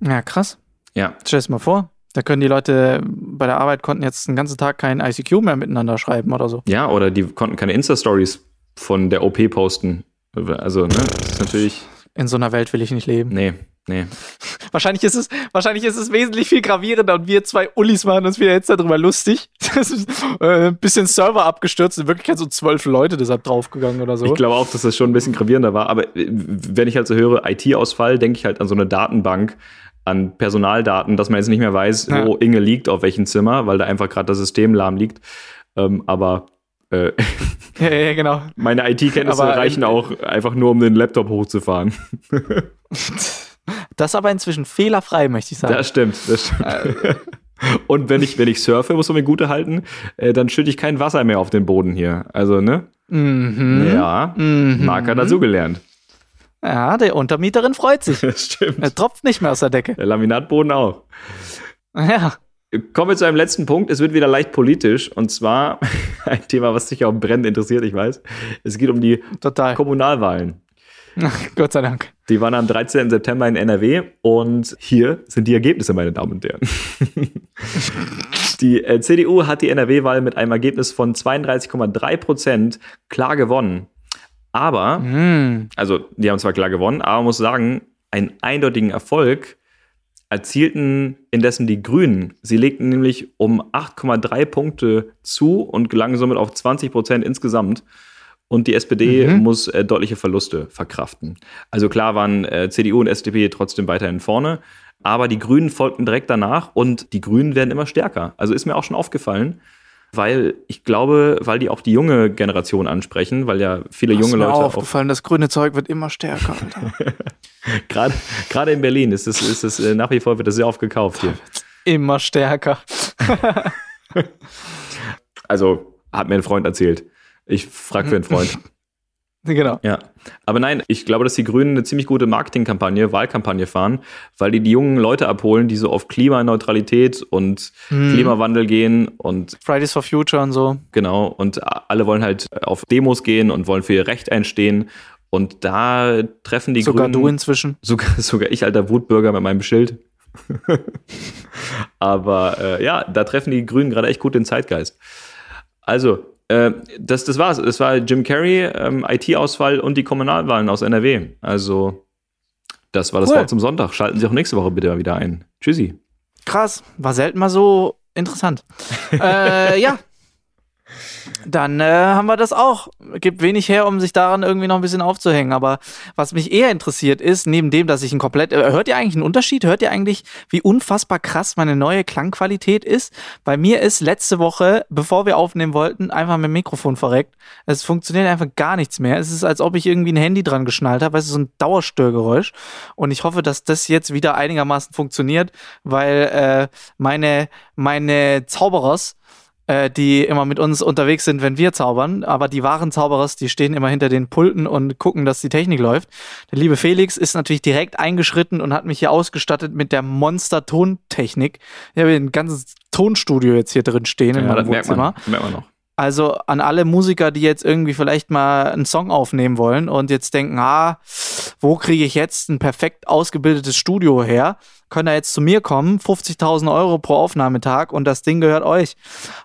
Ja, krass. Ja, Stell dir mal vor, da können die Leute bei der Arbeit konnten jetzt den ganzen Tag kein ICQ mehr miteinander schreiben oder so. Ja, oder die konnten keine Insta-Stories von der OP posten. Also, ne, das ist natürlich, In so einer Welt will ich nicht leben. nee, Nee. (laughs) Wahrscheinlich ist es, wahrscheinlich ist es wesentlich viel gravierender und wir zwei Ullis machen uns wieder jetzt darüber lustig. (laughs) Das ist äh, ein bisschen Server abgestürzt, in Wirklichkeit so zwölf Leute deshalb draufgegangen oder so. Ich glaube auch, dass das schon ein bisschen gravierender war. Aber wenn ich halt so höre, IT-Ausfall, denke ich halt an so eine Datenbank, an Personaldaten, dass man jetzt nicht mehr weiß, Ja. wo Inge liegt, auf welchem Zimmer, weil da einfach gerade das System lahm liegt. Ähm, aber äh, (laughs) ja, ja, genau. meine IT-Kenntnisse Aber, äh, reichen auch einfach nur, um den Laptop hochzufahren. Das aber inzwischen fehlerfrei, möchte ich sagen. Das stimmt, das stimmt. Äh. (laughs) Und wenn ich, wenn ich surfe, muss man mir gute halten, äh, dann schütte ich kein Wasser mehr auf den Boden hier. Also, ne? mhm. Ja, Mhm. Marc hat dazugelernt. Ja, der Untermieterin freut sich. (laughs) Das stimmt. Er tropft nicht mehr aus der Decke. Der Laminatboden auch. Ja. Kommen wir zu einem letzten Punkt. Es wird wieder leicht politisch. Und zwar (laughs) ein Thema, was dich auch brennend interessiert, ich weiß. Es geht um die Total. Kommunalwahlen. (laughs) Gott sei Dank. Die waren am 13. September in NRW und hier sind die Ergebnisse, meine Damen und Herren. die äh, CDU hat die NRW-Wahl mit einem Ergebnis von 32,3 Prozent klar gewonnen. Aber, Hm. also die haben zwar klar gewonnen, aber muss sagen, einen eindeutigen Erfolg erzielten indessen die Grünen. Sie legten nämlich um 8,3 Punkte zu und gelangen somit auf 20 Prozent insgesamt. Und die SPD Mhm. muss äh, deutliche Verluste verkraften. Also klar waren äh, CDU und SDP trotzdem weiterhin vorne, aber die Grünen folgten direkt danach und die Grünen werden immer stärker. Also ist mir auch schon aufgefallen, weil ich glaube, weil die auch die junge Generation ansprechen, weil ja viele Ist junge mir Leute auch auf aufgefallen, das grüne Zeug wird immer stärker. (laughs) Gerade, gerade in Berlin ist es, ist es äh, nach wie vor wird das sehr oft gekauft hier. immer stärker. (laughs) Also hat mir ein Freund erzählt. Ich frage für einen Freund. (laughs) (laughs) Genau. Ja. Aber nein, ich glaube, dass die Grünen eine ziemlich gute Marketingkampagne, Wahlkampagne fahren, weil die die jungen Leute abholen, die so auf Klimaneutralität und Hm. Klimawandel gehen und Fridays for Future und so. genau. Und alle wollen halt auf Demos gehen und wollen für ihr Recht einstehen. Und da treffen die Sogar Grünen. du inzwischen. Sogar, (laughs) sogar ich, alter Wutbürger mit meinem Schild. (laughs) Aber äh, ja, da treffen die Grünen gerade echt gut den Zeitgeist. Also, äh, das, das war's. Es war Jim Carrey, ähm, IT-Ausfall und die Kommunalwahlen aus NRW. Also, das war das Cool. Wort zum Sonntag. Schalten Sie auch nächste Woche bitte wieder ein. Tschüssi. Krass. War selten mal so interessant. (laughs) äh, ja. Dann äh, haben wir das auch. Gibt wenig her, um sich daran irgendwie noch ein bisschen aufzuhängen. Aber was mich eher interessiert ist, neben dem, dass ich ein komplett. Äh, hört ihr eigentlich einen Unterschied? Hört ihr eigentlich, wie unfassbar krass meine neue Klangqualität ist? Bei mir ist letzte Woche, bevor wir aufnehmen wollten, einfach dem Mikrofon verreckt. Es funktioniert einfach gar nichts mehr. Es ist, als ob ich irgendwie ein Handy dran geschnallt habe. Weißt du, so ein Dauerstörgeräusch. Und ich hoffe, dass das jetzt wieder einigermaßen funktioniert, weil äh, meine, meine Zauberers, äh, die immer mit uns unterwegs sind, wenn wir zaubern, aber die wahren Zauberers, die stehen immer hinter den Pulten und gucken, dass die Technik läuft. Der liebe Felix ist natürlich direkt eingeschritten und hat mich hier ausgestattet mit der Monster-Tontechnik. Ich habe hier ein ganzes Tonstudio jetzt hier drin stehen in Ja, das meinem merkt man, Wohnzimmer. merkt man noch. Also an alle Musiker, die jetzt irgendwie vielleicht mal einen Song aufnehmen wollen und jetzt denken, ah, wo kriege ich jetzt ein perfekt ausgebildetes Studio her? Können da jetzt zu mir kommen, 50.000 Euro pro Aufnahmetag und das Ding gehört euch.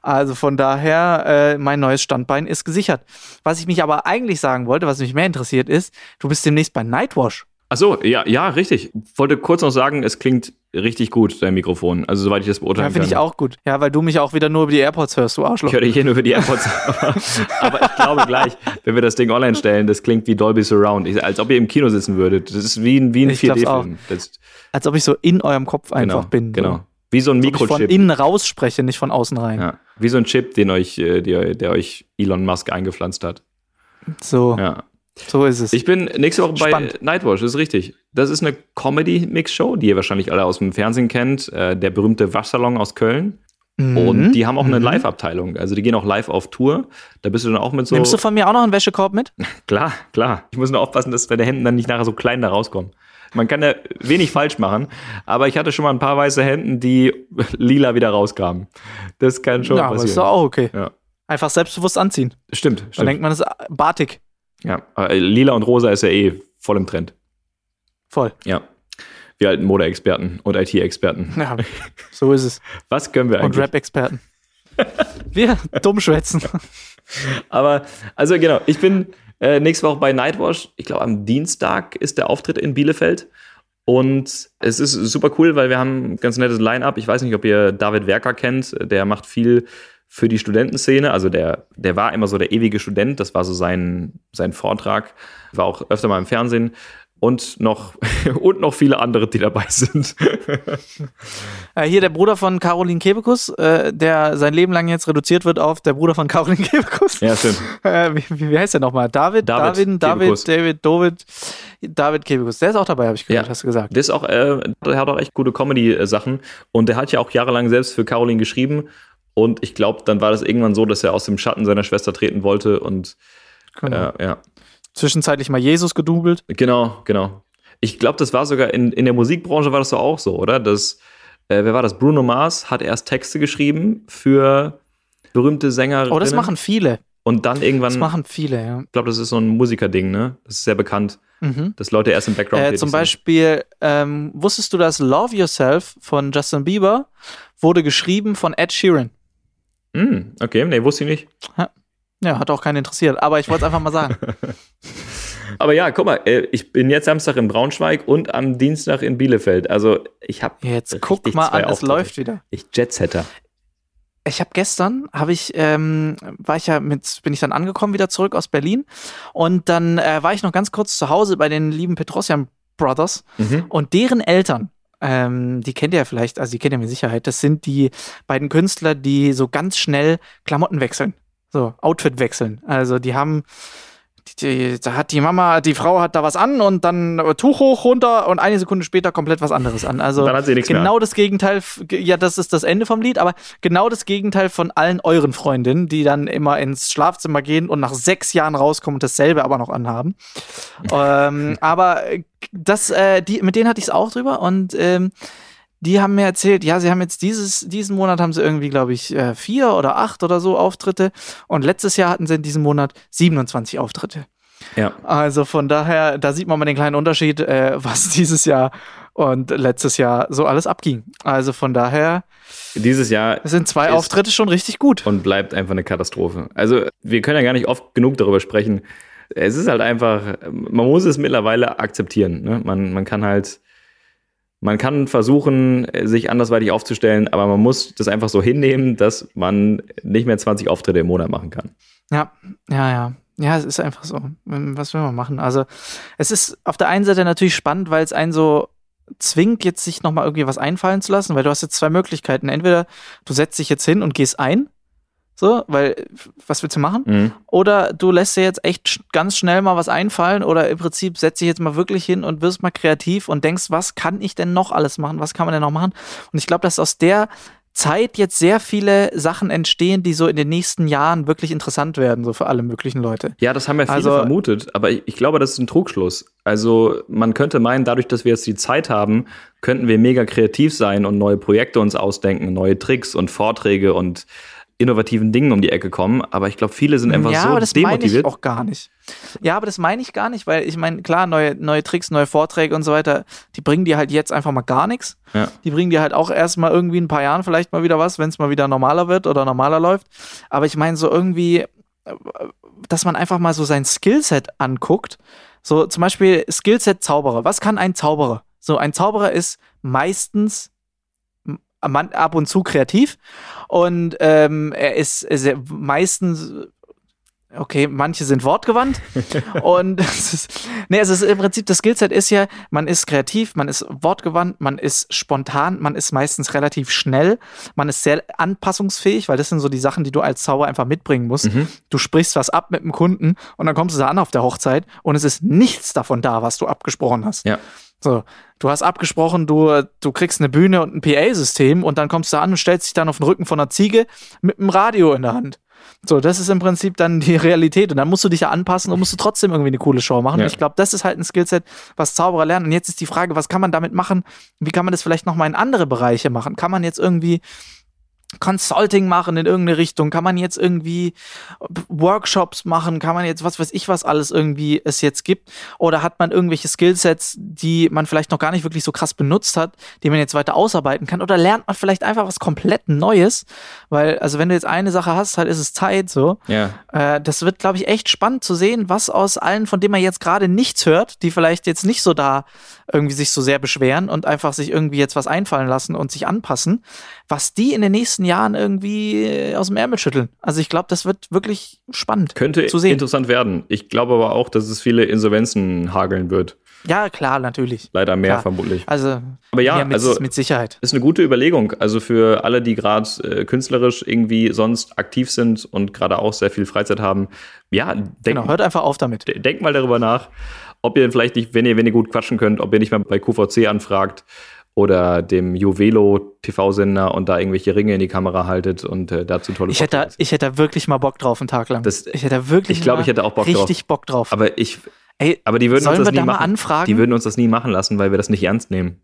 Also von daher, äh, mein neues Standbein ist gesichert. Was ich mich aber eigentlich sagen wollte, was mich mehr interessiert ist, du bist demnächst bei Nightwash. Ach so, ja, ja, richtig. Wollte kurz noch sagen, es klingt richtig gut, dein Mikrofon. Also, soweit ich das Ja, beurteilen finde kann. ich auch gut. Ja, weil du mich auch wieder nur über die AirPods hörst, du Arschloch. Ich höre dich hier nur über die AirPods. aber, (laughs) aber ich glaube gleich, wenn wir das Ding online stellen, das klingt wie Dolby Surround. Ich, als ob ihr im Kino sitzen würdet. Das ist wie ein, wie ein Ich glaub's 4D-Film. Das- Als ob ich so in eurem Kopf einfach Genau, bin. genau. Wie so ein Als ob ich von Mikrochip. innen raus spreche, nicht von außen rein. Ja. Wie so ein Chip, den euch, äh, der, der euch Elon Musk eingepflanzt hat. So, Ja. So ist es. Ich bin nächste Woche bei Spannend. Nightwatch, das ist richtig. Das ist eine Comedy-Mix-Show, die ihr wahrscheinlich alle aus dem Fernsehen kennt. Äh, der berühmte Waschsalon aus Köln. Und die haben auch eine Mhm. Live-Abteilung. Also die gehen auch live auf Tour. Da bist du dann auch mit so. Nimmst du von mir auch noch einen Wäschekorb mit? (laughs) Klar, klar. Ich muss nur aufpassen, dass deine Hemden dann nicht nachher so klein da rauskommen. Man kann ja wenig falsch machen, aber ich hatte schon mal ein paar weiße Hemden, die (laughs) lila wieder rauskamen. Das kann schon ja, aber ist passieren. doch auch okay. Ja. Einfach selbstbewusst anziehen. Stimmt, Dann stimmt. denkt man, das ist Batik. Ja. Aber lila und rosa ist ja eh voll im Trend. Voll. Ja. Wir alten Modeexperten und IT-Experten. Ja, so ist es. Was können wir Und eigentlich? Rap-Experten. Wir (laughs) dumm schwätzen. Aber, also genau, ich bin äh, nächste Woche bei Nightwash. Ich glaube, am Dienstag ist der Auftritt in Bielefeld. Und es ist super cool, weil wir haben ein ganz nettes Line-Up. Ich weiß nicht, ob ihr David Werker kennt. Der macht viel für die Studentenszene. Also der, der war immer so der ewige Student. Das war so sein, sein Vortrag. War auch öfter mal im Fernsehen und noch, (laughs) und noch viele andere, die dabei sind. (laughs) äh, hier der Bruder von Caroline Kebekus, äh, der sein Leben lang jetzt reduziert wird auf der Bruder von Caroline Kebekus. Ja, stimmt. (laughs) Äh, wie, wie, heißt der nochmal? David, David, David, David, David, David, David Kebekus. Der ist auch dabei, habe ich gehört, ja. hast du gesagt. Der ist auch, äh, der hat auch echt gute Comedy-Sachen und der hat ja auch jahrelang selbst für Caroline geschrieben und ich glaube, dann war das irgendwann so, dass er aus dem Schatten seiner Schwester treten wollte und genau. Äh, ja zwischenzeitlich mal Jesus gedoubelt. Genau, genau. Ich glaube, das war sogar in, in der Musikbranche war das so auch so, oder? Das, äh, wer war das? Bruno Mars hat erst Texte geschrieben für berühmte Sänger. Oh, das machen viele. Und dann irgendwann. Das machen viele, ja. Ich glaube, das ist so ein Musikerding, ne? Das ist sehr bekannt. Mhm. Dass Leute erst im Background äh, Zum Beispiel, ähm, wusstest du, dass Love Yourself von Justin Bieber wurde geschrieben von Ed Sheeran? Mm, okay, nee, wusste ich nicht. Ja. Hat auch keinen interessiert, aber ich wollte es einfach mal sagen. (laughs) aber ja, guck mal, äh, ich bin jetzt Samstag in Braunschweig und am Dienstag in Bielefeld. Also ich habe jetzt guck mal an, es läuft wieder. Ich Jetsetter. Ich habe gestern, habe ich, ähm, war ich ja mit, bin ich dann angekommen wieder zurück aus Berlin und dann äh, war ich noch ganz kurz zu Hause bei den lieben Petrosian Brothers mhm. und deren Eltern. Ähm, die kennt ihr ja vielleicht, also die kennt ihr mit Sicherheit. Das sind die beiden Künstler, die so ganz schnell Klamotten wechseln. So, Outfit wechseln. Also die haben, die, da hat die Mama, die Frau hat da was an und dann Tuch hoch, runter und eine Sekunde später komplett was anderes an. Also genau mehr. das Gegenteil, ja, das ist das Ende vom Lied, aber genau das Gegenteil von allen euren Freundinnen, die dann immer ins Schlafzimmer gehen und nach sechs Jahren rauskommen und dasselbe aber noch anhaben. (laughs) ähm, aber das, äh, die, mit denen hatte ich es auch drüber und ähm, die haben mir erzählt, ja, sie haben jetzt dieses, diesen Monat haben sie irgendwie, glaube ich, äh, vier oder acht oder so Auftritte. Und letztes Jahr hatten sie in diesem Monat 27 Auftritte. Ja. Also von daher, da sieht man mal den kleinen Unterschied, äh, was dieses Jahr und letztes Jahr so alles abging. Also von daher. Dieses Jahr sind zwei Auftritte schon richtig gut. Und bleibt einfach eine Katastrophe. Also wir können ja gar nicht oft genug darüber sprechen. Es ist halt einfach, man muss es mittlerweile akzeptieren. Ne? Man, man kann halt man kann versuchen, sich andersweitig aufzustellen, aber man muss das einfach so hinnehmen, dass man nicht mehr 20 Auftritte im Monat machen kann. Ja, ja, ja. Ja, es ist einfach so. Was will man machen? Also, es ist auf der einen Seite natürlich spannend, weil es einen so zwingt, jetzt sich nochmal irgendwie was einfallen zu lassen, weil du hast jetzt zwei Möglichkeiten. Entweder du setzt dich jetzt hin und gehst ein so, weil, was willst du machen? Mhm. Oder du lässt dir jetzt echt ganz schnell mal was einfallen oder im Prinzip setzt dich jetzt mal wirklich hin und wirst mal kreativ und denkst, was kann ich denn noch alles machen? Was kann man denn noch machen? Und ich glaube, dass aus der Zeit jetzt sehr viele Sachen entstehen, die so in den nächsten Jahren wirklich interessant werden, so für alle möglichen Leute. Ja, das haben ja viele also, vermutet, aber ich, ich, glaube, das ist ein Trugschluss. Also man könnte meinen, dadurch, dass wir jetzt die Zeit haben, könnten wir mega kreativ sein und neue Projekte uns ausdenken, neue Tricks und Vorträge und innovativen Dingen um die Ecke kommen, aber ich glaube, viele sind einfach ja, so aber das demotiviert. Meine ich auch gar nicht. Ja, aber das meine ich gar nicht, weil ich meine, klar, neue, neue Tricks, neue Vorträge und so weiter, die bringen dir halt jetzt einfach mal gar nichts. Ja. Die bringen dir halt auch erst mal irgendwie in ein paar Jahren vielleicht mal wieder was, wenn es mal wieder normaler wird oder normaler läuft. Aber ich meine, so irgendwie, dass man einfach mal so sein Skillset anguckt. So zum Beispiel Skillset Zauberer. Was kann ein Zauberer? So, ein Zauberer ist meistens ab und zu kreativ und ähm, er ist, ist meistens Okay, manche sind wortgewandt. (laughs) und (laughs) es ist, nee, es ist im Prinzip, das Skillset ist ja, man ist kreativ, man ist wortgewandt, man ist spontan, man ist meistens relativ schnell, man ist sehr anpassungsfähig, weil das sind so die Sachen, die du als Zauber einfach mitbringen musst. Mhm. Du sprichst was ab mit dem Kunden und dann kommst du da an auf der Hochzeit und es ist nichts davon da, was du abgesprochen hast. Ja. So, du hast abgesprochen, du, du kriegst eine Bühne und ein PA-System und dann kommst du an und stellst dich dann auf den Rücken von einer Ziege mit einem Radio in der Hand. So, das ist im Prinzip dann die (laughs) Realität. Und dann musst du dich ja anpassen und musst du trotzdem irgendwie eine coole Show machen. Ja. Und ich glaube, das ist halt ein Skillset, was Zauberer lernen. Und jetzt ist die Frage, was kann man damit machen? Wie kann man das vielleicht nochmal in andere Bereiche machen? Kann man jetzt irgendwie Consulting machen in irgendeine Richtung? Kann man jetzt irgendwie Workshops machen? Kann man jetzt was weiß ich, was alles irgendwie es jetzt gibt? Oder hat man irgendwelche Skillsets, die man vielleicht noch gar nicht wirklich so krass benutzt hat, die man jetzt weiter ausarbeiten kann? Oder lernt man vielleicht einfach was komplett Neues? Weil, also wenn du jetzt eine Sache hast, halt ist es Zeit so. Ja. Äh, das wird, glaube ich, echt spannend zu sehen, was aus allen, von denen man jetzt gerade nichts hört, die vielleicht jetzt nicht so da irgendwie sich so sehr beschweren und einfach sich irgendwie jetzt was einfallen lassen und sich anpassen, was die in den nächsten Jahren irgendwie äh, aus dem Ärmel schütteln. Also ich glaube, das wird wirklich spannend Könnte zu sehen. interessant werden. Ich glaube aber auch, dass es viele Insolvenzen hageln wird. Ja, klar, natürlich. Leider mehr Klar. vermutlich. Also, Aber ja, mit, also- mit Sicherheit. Ist eine gute Überlegung. Also für alle, die gerade äh, künstlerisch irgendwie sonst aktiv sind und gerade auch sehr viel Freizeit haben, ja, denk, Genau, hört einfach auf damit. de- denkt mal darüber nach, ob ihr vielleicht nicht, wenn ihr, wenn ihr gut quatschen könnt, ob ihr nicht mal bei QVC anfragt oder dem Juvelo TV-Sender und da irgendwelche Ringe in die Kamera haltet und äh, dazu tolle Ich hätte, Podcasts. ich hätte da wirklich mal Bock drauf, einen Tag lang. Das- ich hätte wirklich ich glaub, mal ich hätte auch Bock drauf. richtig Bock drauf. Aber ich, Ey, aber die würden uns das nie da machen. Die würden uns das nie machen lassen, weil wir das nicht ernst nehmen.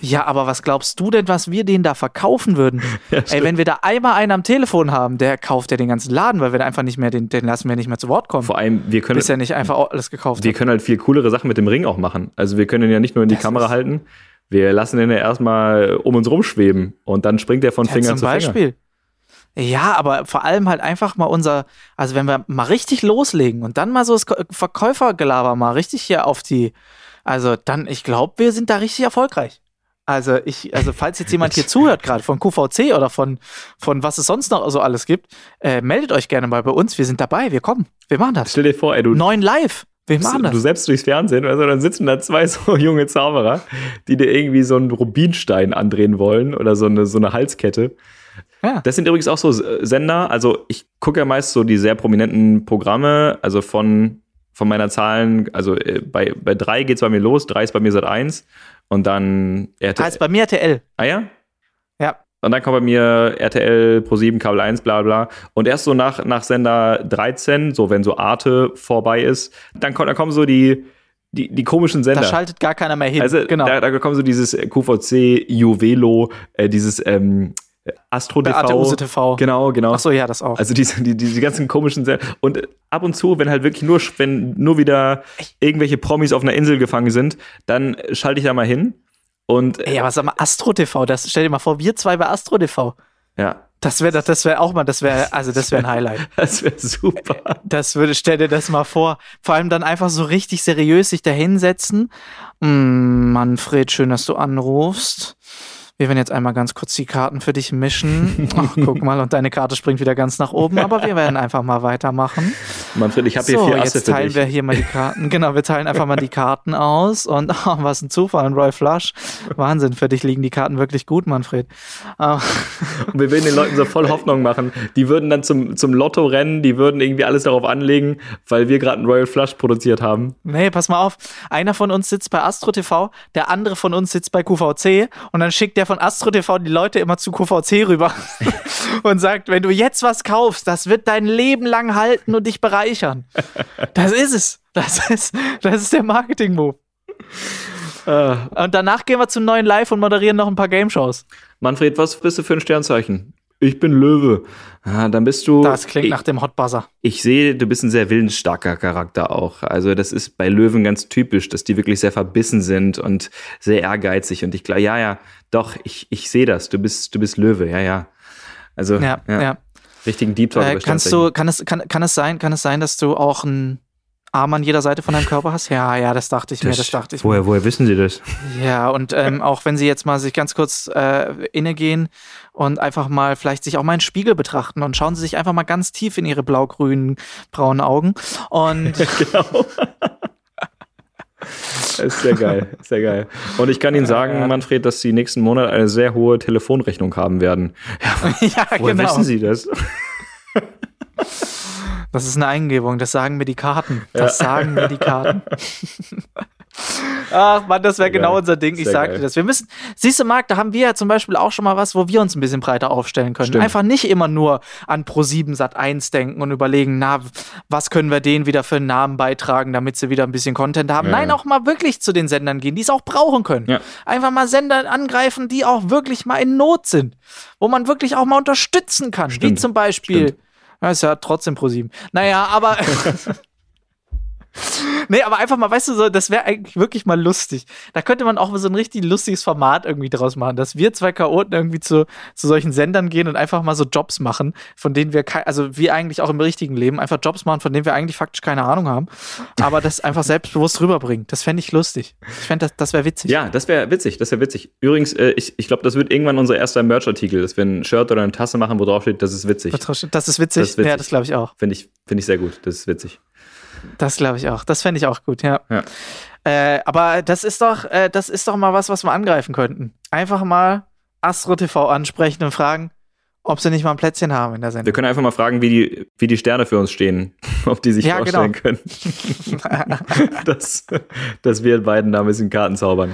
Ja, aber was glaubst du denn, was wir denen da verkaufen würden? (laughs) Ey, wenn wir da einmal einen am Telefon haben, der kauft ja den ganzen Laden, weil wir da einfach nicht mehr, den, den lassen wir nicht mehr zu Wort kommen. Vor allem, wir können, Bis er nicht einfach alles gekauft wir hat. können halt viel coolere Sachen mit dem Ring auch machen. Also wir können ihn ja nicht nur in die Das Kamera halten, wir lassen ihn ja erstmal um uns rumschweben und dann springt er von Ja, Finger zum zu Finger. Beispiel. Ja, aber vor allem halt einfach mal unser, also wenn wir mal richtig loslegen und dann mal so das Verkäufergelaber mal richtig hier auf die, also dann, ich glaube, wir sind da richtig erfolgreich. Also ich, also falls jetzt jemand hier (laughs) zuhört, gerade von QVC oder von, von was es sonst noch so alles gibt, äh, meldet euch gerne mal bei uns. Wir sind dabei, wir kommen, wir machen das. Stell dir vor, ey, du, Neun live, wir machen du das. selbst durchs Fernsehen, also dann sitzen da zwei (laughs) so junge Zauberer, die dir irgendwie so einen Rubinstein andrehen wollen oder so eine, so eine Halskette. Ja. Das sind übrigens auch so Sender, also ich gucke ja meist so die sehr prominenten Programme, also von, von meiner Zahlen, also äh, bei, bei drei geht's bei mir los, drei ist bei mir seit eins und dann RTL. Heißt bei mir RTL. ah ja? Und dann kommt bei mir RTL, Pro7, Kabel 1, bla bla. Und erst so nach, nach Sender 13, so wenn so Arte vorbei ist, dann, kommt, dann kommen so die, die, die komischen Sender. Da schaltet gar keiner mehr hin. also genau. da, da kommt so dieses QVC, Juvelo, äh, dieses ähm, Astro TV. TV. Genau, genau. Ach so, ja, das auch. Also diese, die, diese ganzen komischen Sender. Und äh, ab und zu, wenn halt wirklich nur, wenn nur wieder irgendwelche Promis auf einer Insel gefangen sind, dann schalte ich da mal hin. Und äh, Ey, aber sag mal, Astro TV, das stell dir mal vor, wir zwei bei Astro TV. ja, Das wäre das wäre auch mal, das wäre also das wäre ein Highlight. (laughs) das wäre super. Das würde stell dir das mal vor, vor allem dann einfach so richtig seriös sich da hinsetzen. Mm, Manfred, schön, dass du anrufst. Wir werden jetzt einmal ganz kurz die Karten für dich mischen. (laughs) Ach, guck mal, und deine Karte springt wieder ganz nach oben, aber wir werden einfach mal weitermachen. Manfred, ich habe hier So, vier Asse jetzt teilen wir hier mal die Karten. Genau, wir teilen einfach mal die Karten aus und (laughs) oh, was ein Zufall, ein Roy Flush. Wahnsinn, für dich liegen die Karten wirklich gut, Manfred. (laughs) Und wir würden den Leuten so voll Hoffnung machen. Die würden dann zum, zum Lotto rennen, die würden irgendwie alles darauf anlegen, weil wir gerade einen Royal Flush produziert haben. nee, pass mal auf. Einer von uns sitzt bei Astro TV, der andere von uns sitzt bei QVC und dann schickt der von Astro TV die Leute immer zu QVC rüber (laughs) und sagt, wenn du jetzt was kaufst, das wird dein Leben lang halten und dich bereichern. Das ist es. Das ist, das ist der Marketing-Move. Äh, Und danach gehen wir zum neuen Live und moderieren noch ein paar Game-Shows. Manfred, was bist du für ein Sternzeichen? Ich bin Löwe. Ah, dann bist du. Das klingt ich, nach dem Hot Buzzer. Ich sehe, du bist ein sehr willensstarker Charakter auch. Also, das ist bei Löwen ganz typisch, dass die wirklich sehr verbissen sind und sehr ehrgeizig. Und ich glaube, ja, ja, doch, ich, ich sehe das. Du bist, du bist Löwe, ja, ja. Also, Ja, ja. richtigen Deep Talk Äh, kannst du, kann es, kann, kann es sein, kann es sein, dass du auch einen Arm an jeder Seite von deinem Körper hast? Ja, ja, das dachte ich mir, das dachte ich mir. woher, woher wissen Sie das? Ja, und ähm, auch wenn sie jetzt mal sich ganz kurz äh, innegehen und einfach mal vielleicht sich auch mal in den Spiegel betrachten und schauen sie sich einfach mal ganz tief in ihre blau-grünen, braunen Augen und (laughs) genau. Das ist sehr geil, sehr geil. Und ich kann Ihnen sagen, Manfred, dass Sie nächsten Monat eine sehr hohe Telefonrechnung haben werden. (laughs) ja, Woher genau. wissen Sie das? (laughs) Das ist eine Eingebung, das sagen mir die Karten. Das sagen mir die Karten. (laughs) Ach Mann, das wäre genau unser Ding. Ich Sehr sag geil. dir das. Wir müssen, siehst du, Marc, da haben wir ja zum Beispiel auch schon mal was, wo wir uns ein bisschen breiter aufstellen können. Stimmt. Einfach nicht immer nur an Pro7 Sat 1 denken und überlegen, na, was können wir denen wieder für einen Namen beitragen, damit sie wieder ein bisschen Content haben. Ja. Nein, auch mal wirklich zu den Sendern gehen, die es auch brauchen können. Ja. Einfach mal Sender angreifen, die auch wirklich mal in Not sind, wo man wirklich auch mal unterstützen kann. Wie Stimmt. zum Beispiel. Stimmt. Ja, ist ja trotzdem Pro7. Naja, aber. (laughs) (laughs) (laughs) Nee, aber einfach mal, weißt du, so, das wäre eigentlich wirklich mal lustig. Da könnte man auch so ein richtig lustiges Format irgendwie draus machen, dass wir zwei Chaoten irgendwie zu, zu solchen Sendern gehen und einfach mal so Jobs machen, von denen wir, also wie eigentlich auch im richtigen Leben, einfach Jobs machen, von denen wir eigentlich faktisch keine Ahnung haben, aber das einfach selbstbewusst rüberbringen. Das fände ich lustig. Ich fände, das, das wäre witzig. Ja, das wäre witzig, das wäre witzig. Übrigens, äh, ich, ich glaube, das wird irgendwann unser erster Merch-Artikel, dass wir ein Shirt oder eine Tasse machen, wo drauf steht, das ist witzig. Das ist witzig. Das ist witzig. Ja, das glaube ich auch. Finde ich, find ich sehr gut, das ist witzig. Das glaube ich auch. Das fände ich auch gut, ja. Ja. Äh, aber das ist doch, äh, das ist doch mal was, was wir angreifen könnten. Einfach mal Astro TV ansprechen und fragen, ob sie nicht mal ein Plätzchen haben in der Wir Sendung. können einfach mal fragen, wie die, wie die Sterne für uns stehen, (laughs) ob die sich Ja, vorstellen können, (laughs) dass, dass wir beiden da ein bisschen Karten zaubern.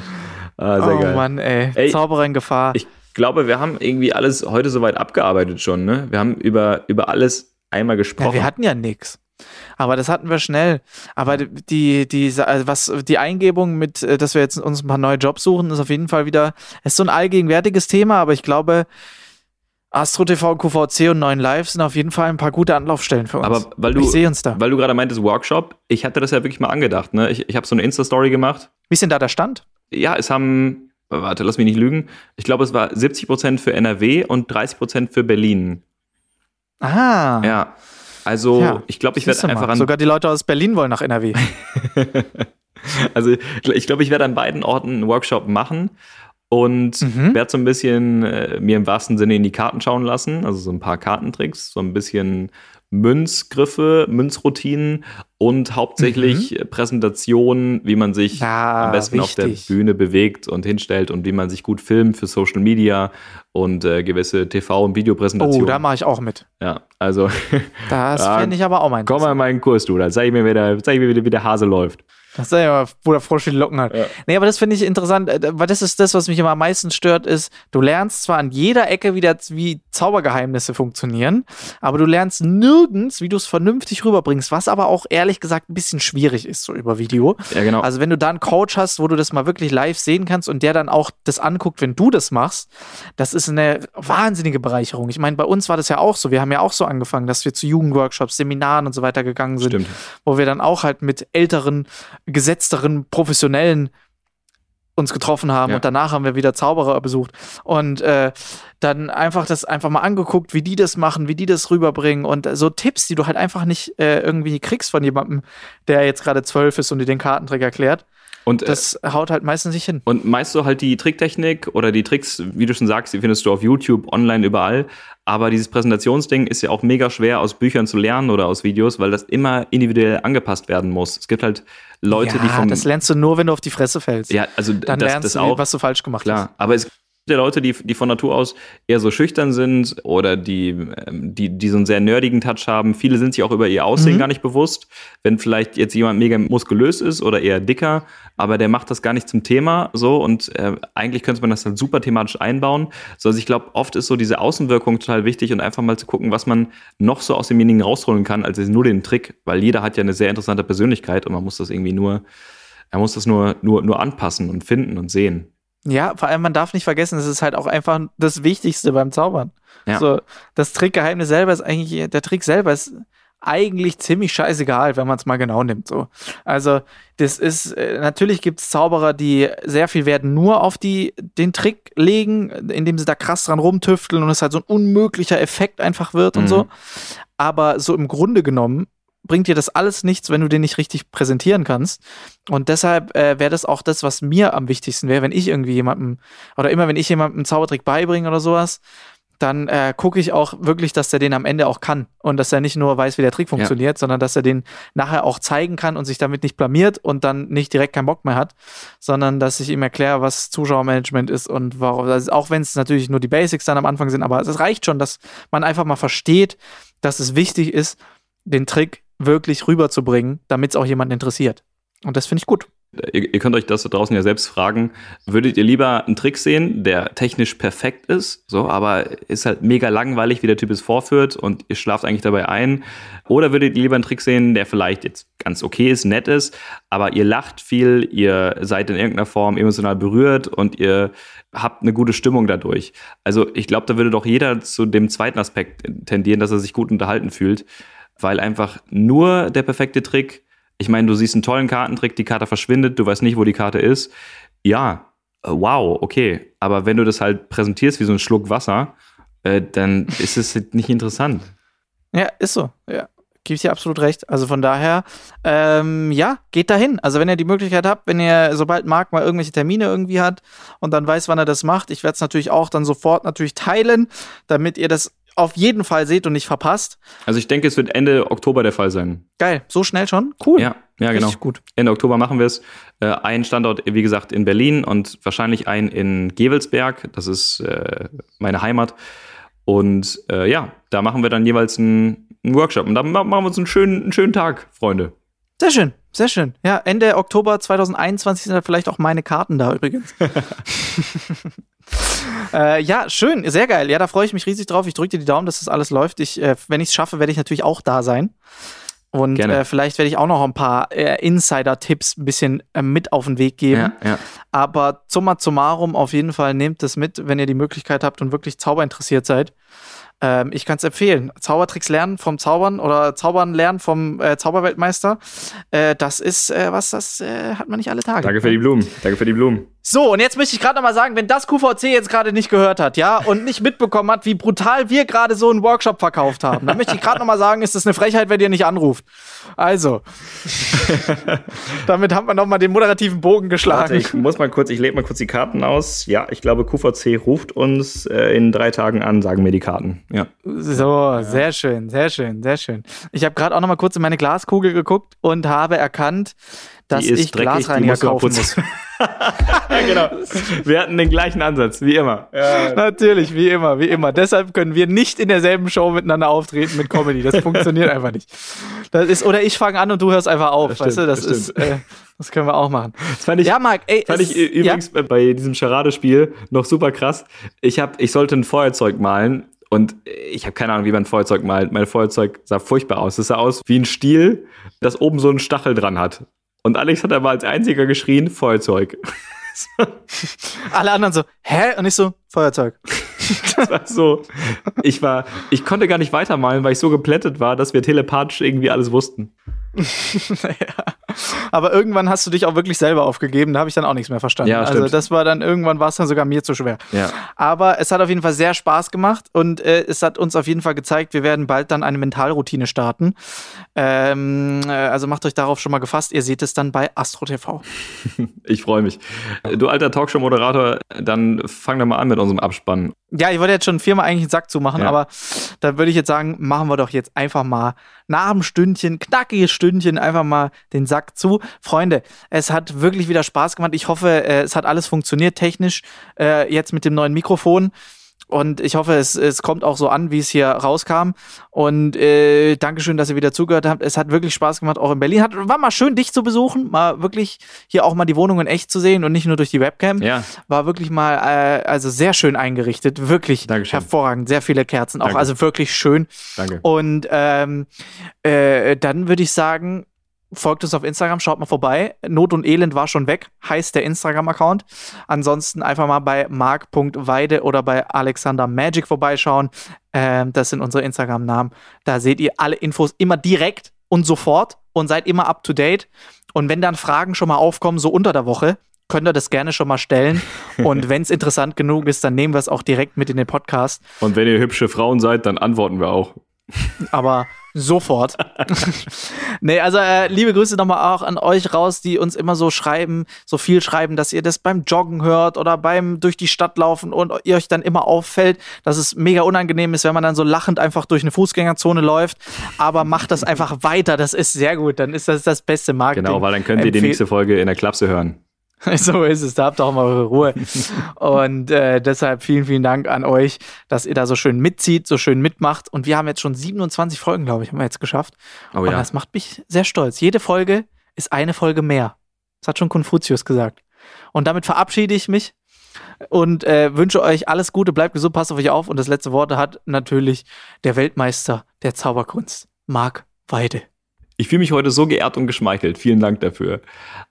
Ah, sehr oh geil. Mann, ey. Ey, Zauberer in Gefahr. Ich glaube, wir haben irgendwie alles heute soweit abgearbeitet schon, ne? Wir haben über, über alles einmal gesprochen. ja, wir hatten ja nix. Aber das hatten wir schnell. Aber die, die, also was, die Eingebung mit, äh, dass wir jetzt uns ein paar neue Jobs suchen, ist auf jeden Fall wieder, ist so ein allgegenwärtiges Thema, aber ich glaube, Astro TV, QVC und 9 Live sind auf jeden Fall ein paar gute Anlaufstellen für uns. Aber weil du, ich sehe uns da. weil du gerade meintest Workshop, ich hatte das ja wirklich mal angedacht, ne? Ich, ich habe so eine Insta-Story gemacht. Wie ist denn da der Stand? Ja, es haben, warte, lass mich nicht lügen. Ich glaube, es war 70% für NRW und 30% für Berlin. Ah. Ja. Also, Ja, ich glaube, ich werde du mal, einfach an, Sogar die Leute aus Berlin wollen nach NRW. (laughs) also ich glaube, ich werde an beiden Orten einen Workshop machen und Mhm. werde so ein bisschen äh, mir im wahrsten Sinne in die Karten schauen lassen, also so ein paar Kartentricks, so ein bisschen Münzgriffe, Münzroutinen und hauptsächlich äh, Präsentationen, wie man sich Mhm. Ja, am besten auf der wichtig. Bühne bewegt und hinstellt und wie man sich gut filmt für Social Media und äh, gewisse TV- und Oh, Videopräsentationen. da mache ich auch mit. ja, also Das (laughs) Ja, finde ich aber auch mein. komm mal in meinen Kurs, du, dann zeig ich mir, wieder, zeig ich mir, wieder, wie der Hase läuft. Das ist ja, wo der Frosch die Locken hat. Ja. Nee, aber das finde ich interessant, äh, weil das ist das, was mich immer am meisten stört, ist, du lernst zwar an jeder Ecke wieder, wie Zaubergeheimnisse funktionieren, aber du lernst nirgends, wie du es vernünftig rüberbringst, was aber auch ehrlich gesagt ein bisschen schwierig ist, so über Video. Ja, genau. Also wenn du da einen Coach hast, wo du das mal wirklich live sehen kannst und der dann auch das anguckt, wenn du das machst, das ist eine wahnsinnige Bereicherung. Ich meine, bei uns war das ja auch so. Wir haben ja auch so angefangen, dass wir zu Jugendworkshops, Seminaren und so weiter gegangen sind, Stimmt. wo wir dann auch halt mit älteren, gesetzteren, professionellen uns getroffen haben Ja. und danach haben wir wieder Zauberer besucht und äh, dann einfach das einfach mal angeguckt, wie die das machen, wie die das rüberbringen und so Tipps, die du halt einfach nicht äh, irgendwie kriegst von jemandem, der jetzt gerade zwölf ist und dir den Kartentrick erklärt. Und, äh, Das haut halt meistens nicht hin. und meist so halt die Tricktechnik oder die Tricks, wie du schon sagst, die findest du auf YouTube, online, überall. Aber dieses Präsentationsding ist ja auch mega schwer aus Büchern zu lernen oder aus Videos, weil das immer individuell angepasst werden muss. Es gibt halt Leute, ja, die vom. das lernst du nur, wenn du auf die Fresse fällst. ja, also Dann das, lernst das du, auch. was du falsch gemacht hast. Klar, aber es ja Leute, die, die von Natur aus eher so schüchtern sind oder die, ähm, die, die so einen sehr nerdigen Touch haben. Viele sind sich auch über ihr Aussehen Mhm. gar nicht bewusst. Wenn vielleicht jetzt jemand mega muskulös ist oder eher dicker, aber der macht das gar nicht zum Thema so und äh, eigentlich könnte man das dann super thematisch einbauen. So, also ich glaube, oft ist so diese Außenwirkung total wichtig und einfach mal zu gucken, was man noch so aus demjenigen rausholen kann, als nur den Trick, weil jeder hat ja eine sehr interessante Persönlichkeit und man muss das irgendwie nur, er muss das nur, nur, nur anpassen und finden und sehen. Ja, vor allem, man darf nicht vergessen, es ist halt auch einfach das Wichtigste beim Zaubern. Ja. So, das Trickgeheimnis selber ist eigentlich, der Trick selber ist eigentlich ziemlich scheißegal, wenn man es mal genau nimmt. So. Also, das ist, äh, natürlich gibt es Zauberer, die sehr viel Wert nur auf die, den Trick legen, indem sie da krass dran rumtüfteln und es halt so ein unmöglicher Effekt einfach wird und Mhm. so. Aber so im Grunde genommen bringt dir das alles nichts, wenn du den nicht richtig präsentieren kannst. Und deshalb äh, wäre das auch das, was mir am wichtigsten wäre, wenn ich irgendwie jemandem, oder immer wenn ich jemandem einen Zaubertrick beibringe oder sowas, dann äh, gucke ich auch wirklich, dass der den am Ende auch kann. Und dass er nicht nur weiß, wie der Trick funktioniert, sondern dass er den nachher auch zeigen kann und sich damit nicht blamiert und dann nicht direkt keinen Bock mehr hat, sondern dass ich ihm erkläre, was Zuschauermanagement ist und warum. Also auch wenn es natürlich nur die Basics dann am Anfang sind, aber es reicht schon, dass man einfach mal versteht, dass es wichtig ist, den Trick wirklich rüberzubringen, damit es auch jemanden interessiert. Und das finde ich gut. Ihr, ihr, könnt euch das da draußen ja selbst fragen. Würdet ihr lieber einen Trick sehen, der technisch perfekt ist, so, aber ist halt mega langweilig, wie der Typ es vorführt und ihr schlaft eigentlich dabei ein? Oder würdet ihr lieber einen Trick sehen, der vielleicht jetzt ganz okay ist, nett ist, aber ihr lacht viel, ihr seid in irgendeiner Form emotional berührt und ihr habt eine gute Stimmung dadurch? Also ich glaube, da würde doch jeder zu dem zweiten Aspekt tendieren, dass er sich gut unterhalten fühlt, weil einfach nur der perfekte Trick ich meine, du siehst einen tollen Kartentrick, die Karte verschwindet, du weißt nicht, wo die Karte ist. Ja, äh, wow, okay. Aber wenn du das halt präsentierst wie so ein Schluck Wasser, äh, dann ist es halt nicht interessant. Ja, ist so. Ja, ich dir absolut recht. Also von daher, ähm, ja, geht dahin. Also wenn ihr die Möglichkeit habt, wenn ihr, sobald Marc mal irgendwelche Termine irgendwie hat und dann weiß, wann er das macht, ich werde es natürlich auch dann sofort natürlich teilen, damit ihr das auf jeden Fall seht und nicht verpasst. Also ich denke, es wird Ende Oktober der Fall sein. Geil, so schnell schon? Cool. Ja, ja genau. Gut. Ende Oktober machen wir es. Äh, ein Standort, wie gesagt, in Berlin und wahrscheinlich ein in Gewelsberg. Das ist äh, meine Heimat. Und äh, ja, da machen wir dann jeweils einen, einen Workshop. Und dann machen wir uns einen schönen, einen schönen Tag, Freunde. Sehr schön, sehr schön. Ja, Ende Oktober 2021 sind da vielleicht auch meine Karten da übrigens. (laughs) (laughs) äh, ja, schön, sehr geil. Ja, da freue ich mich riesig drauf. Ich drücke dir die Daumen, dass das alles läuft. Ich, äh, wenn ich es schaffe, werde ich natürlich auch da sein. Und äh, vielleicht werde ich auch noch ein paar äh, Insider-Tipps ein bisschen äh, mit auf den Weg geben. Ja, ja. Aber summa summarum, auf jeden Fall nehmt das mit, wenn ihr die Möglichkeit habt und wirklich Zauber interessiert seid. Ähm, ich kann es empfehlen. Zaubertricks lernen vom Zaubern oder Zaubern lernen vom äh, Zauberweltmeister. Das ist was, das hat man nicht alle Tage. Danke für die Blumen. Danke für die Blumen. So, und jetzt möchte ich gerade noch mal sagen, wenn das QVC jetzt gerade nicht gehört hat, ja, und (laughs) nicht mitbekommen hat, wie brutal wir gerade so einen Workshop verkauft haben, dann möchte ich gerade noch mal sagen, ist das eine Frechheit, wenn ihr nicht anruft. Also, (laughs) damit haben wir noch mal den moderativen Bogen geschlagen. Warte, ich muss mal kurz, ich lege mal kurz die Karten aus. Ja, ich glaube, QVC ruft uns äh, in drei Tagen an, sagen mir die Karten. Ja. So, ja. sehr schön, sehr schön, sehr schön. Ich habe gerade auch noch mal kurz in meine Glaskugel geguckt und habe erkannt, dass ich dreckig, Glasreiniger kaufen muss. (laughs) (laughs) genau. Wir hatten den gleichen Ansatz, wie immer. Ja. Natürlich, wie immer, wie immer. Deshalb können wir nicht in derselben Show miteinander auftreten mit Comedy. Das funktioniert (laughs) einfach nicht. Das ist, oder ich fange an und du hörst einfach auf. Das weißt stimmt, du, das, das ist. Äh, das können wir auch machen. Das fand ich, ja, Marc, ey, fand ich übrigens ja? bei diesem Charade-Spiel noch super krass. Ich, hab, ich sollte ein Feuerzeug malen und ich habe keine Ahnung, wie man ein Feuerzeug malt. Mein Feuerzeug sah furchtbar aus. Es sah aus wie ein Stiel, das oben so einen Stachel dran hat. Und Alex hat aber als einziger geschrien, Feuerzeug. (laughs) Alle anderen so, hä? Und ich so, Feuerzeug. (laughs) das war so, ich war, ich konnte gar nicht weitermalen, weil ich so geplättet war, dass wir telepathisch irgendwie alles wussten. (laughs) naja. Aber irgendwann hast du dich auch wirklich selber aufgegeben, da habe ich dann auch nichts mehr verstanden. Ja, also das war dann, irgendwann war es dann sogar mir zu schwer. Ja. Aber es hat auf jeden Fall sehr Spaß gemacht und äh, es hat uns auf jeden Fall gezeigt, wir werden bald dann eine Mentalroutine starten. Ähm, äh, also macht euch darauf schon mal gefasst, ihr seht es dann bei Astro TV. (laughs) ich freue mich. Du alter Talkshow-Moderator, dann fang doch mal an mit unserem Abspann. Ja, ich wollte jetzt schon viermal eigentlich einen Sack zumachen, ja. aber da würde ich jetzt sagen, machen wir doch jetzt einfach mal nach einem Stündchen, knackiges Stündchen, einfach mal den Sack zu. Freunde, es hat wirklich wieder Spaß gemacht. Ich hoffe, äh, es hat alles funktioniert technisch äh, jetzt mit dem neuen Mikrofon. Und ich hoffe, es, es kommt auch so an, wie es hier rauskam. Und äh, Dankeschön, dass ihr wieder zugehört habt. Es hat wirklich Spaß gemacht, auch in Berlin. Hat, war mal schön, dich zu besuchen, mal wirklich hier auch mal die Wohnung in echt zu sehen und nicht nur durch die Webcam. Ja. War wirklich mal, äh, also sehr schön eingerichtet. Wirklich Dankeschön. hervorragend. Sehr viele Kerzen auch. Danke. Also wirklich schön. Danke. Und ähm, äh, dann würde ich sagen, Folgt uns auf Instagram, schaut mal vorbei. Not und Elend war schon weg, heißt der Instagram-Account. Ansonsten einfach mal bei mark.weide oder bei Alexander Magic vorbeischauen. Ähm, das sind unsere Instagram-Namen. Da seht ihr alle Infos immer direkt und sofort und seid immer up to date. Und wenn dann Fragen schon mal aufkommen, so unter der Woche, könnt ihr das gerne schon mal stellen. (laughs) Und wenn es interessant genug ist, dann nehmen wir es auch direkt mit in den Podcast. Und wenn ihr hübsche Frauen seid, dann antworten wir auch. Aber sofort. (laughs) nee, also äh, liebe Grüße nochmal auch an euch raus, die uns immer so schreiben, so viel schreiben, dass ihr das beim Joggen hört oder beim durch die Stadt laufen und ihr euch dann immer auffällt, dass es mega unangenehm ist, wenn man dann so lachend einfach durch eine Fußgängerzone läuft. Aber macht das einfach weiter, das ist sehr gut, dann ist das das beste Marketing. Genau, weil dann könnt ihr die nächste Folge in der Klapse hören. (laughs) So ist es, da habt ihr auch mal eure Ruhe. (laughs) und äh, deshalb vielen, vielen Dank an euch, dass ihr da so schön mitzieht, so schön mitmacht. Und wir haben jetzt schon 27 Folgen, glaube ich, haben wir jetzt geschafft. Oh, ja. Und das macht mich sehr stolz. Jede Folge ist eine Folge mehr. Das hat schon Konfuzius gesagt. Und damit verabschiede ich mich und äh, wünsche euch alles Gute, bleibt gesund, passt auf euch auf. Und das letzte Wort hat natürlich der Weltmeister der Zauberkunst, Marc Weide. Ich fühle mich heute so geehrt und geschmeichelt. Vielen Dank dafür.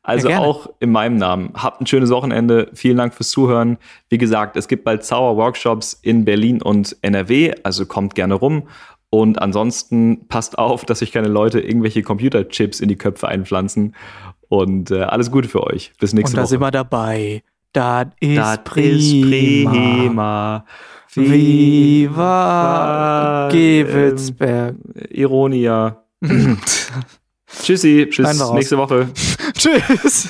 Also Ja, auch in meinem Namen. Habt ein schönes Wochenende. Vielen Dank fürs Zuhören. Wie gesagt, es gibt bald Zauber-Workshops in Berlin und NRW, also kommt gerne rum. Und ansonsten passt auf, dass sich keine Leute irgendwelche Computerchips in die Köpfe einpflanzen. Und äh, alles Gute für euch. Bis Und nächste da Woche. sind wir dabei. Das ist Das prima. prima. Viva Ähm, Gewelsberg. Ironia. (laughs) Tschüssi, bis nächste Woche. (laughs) Tschüss.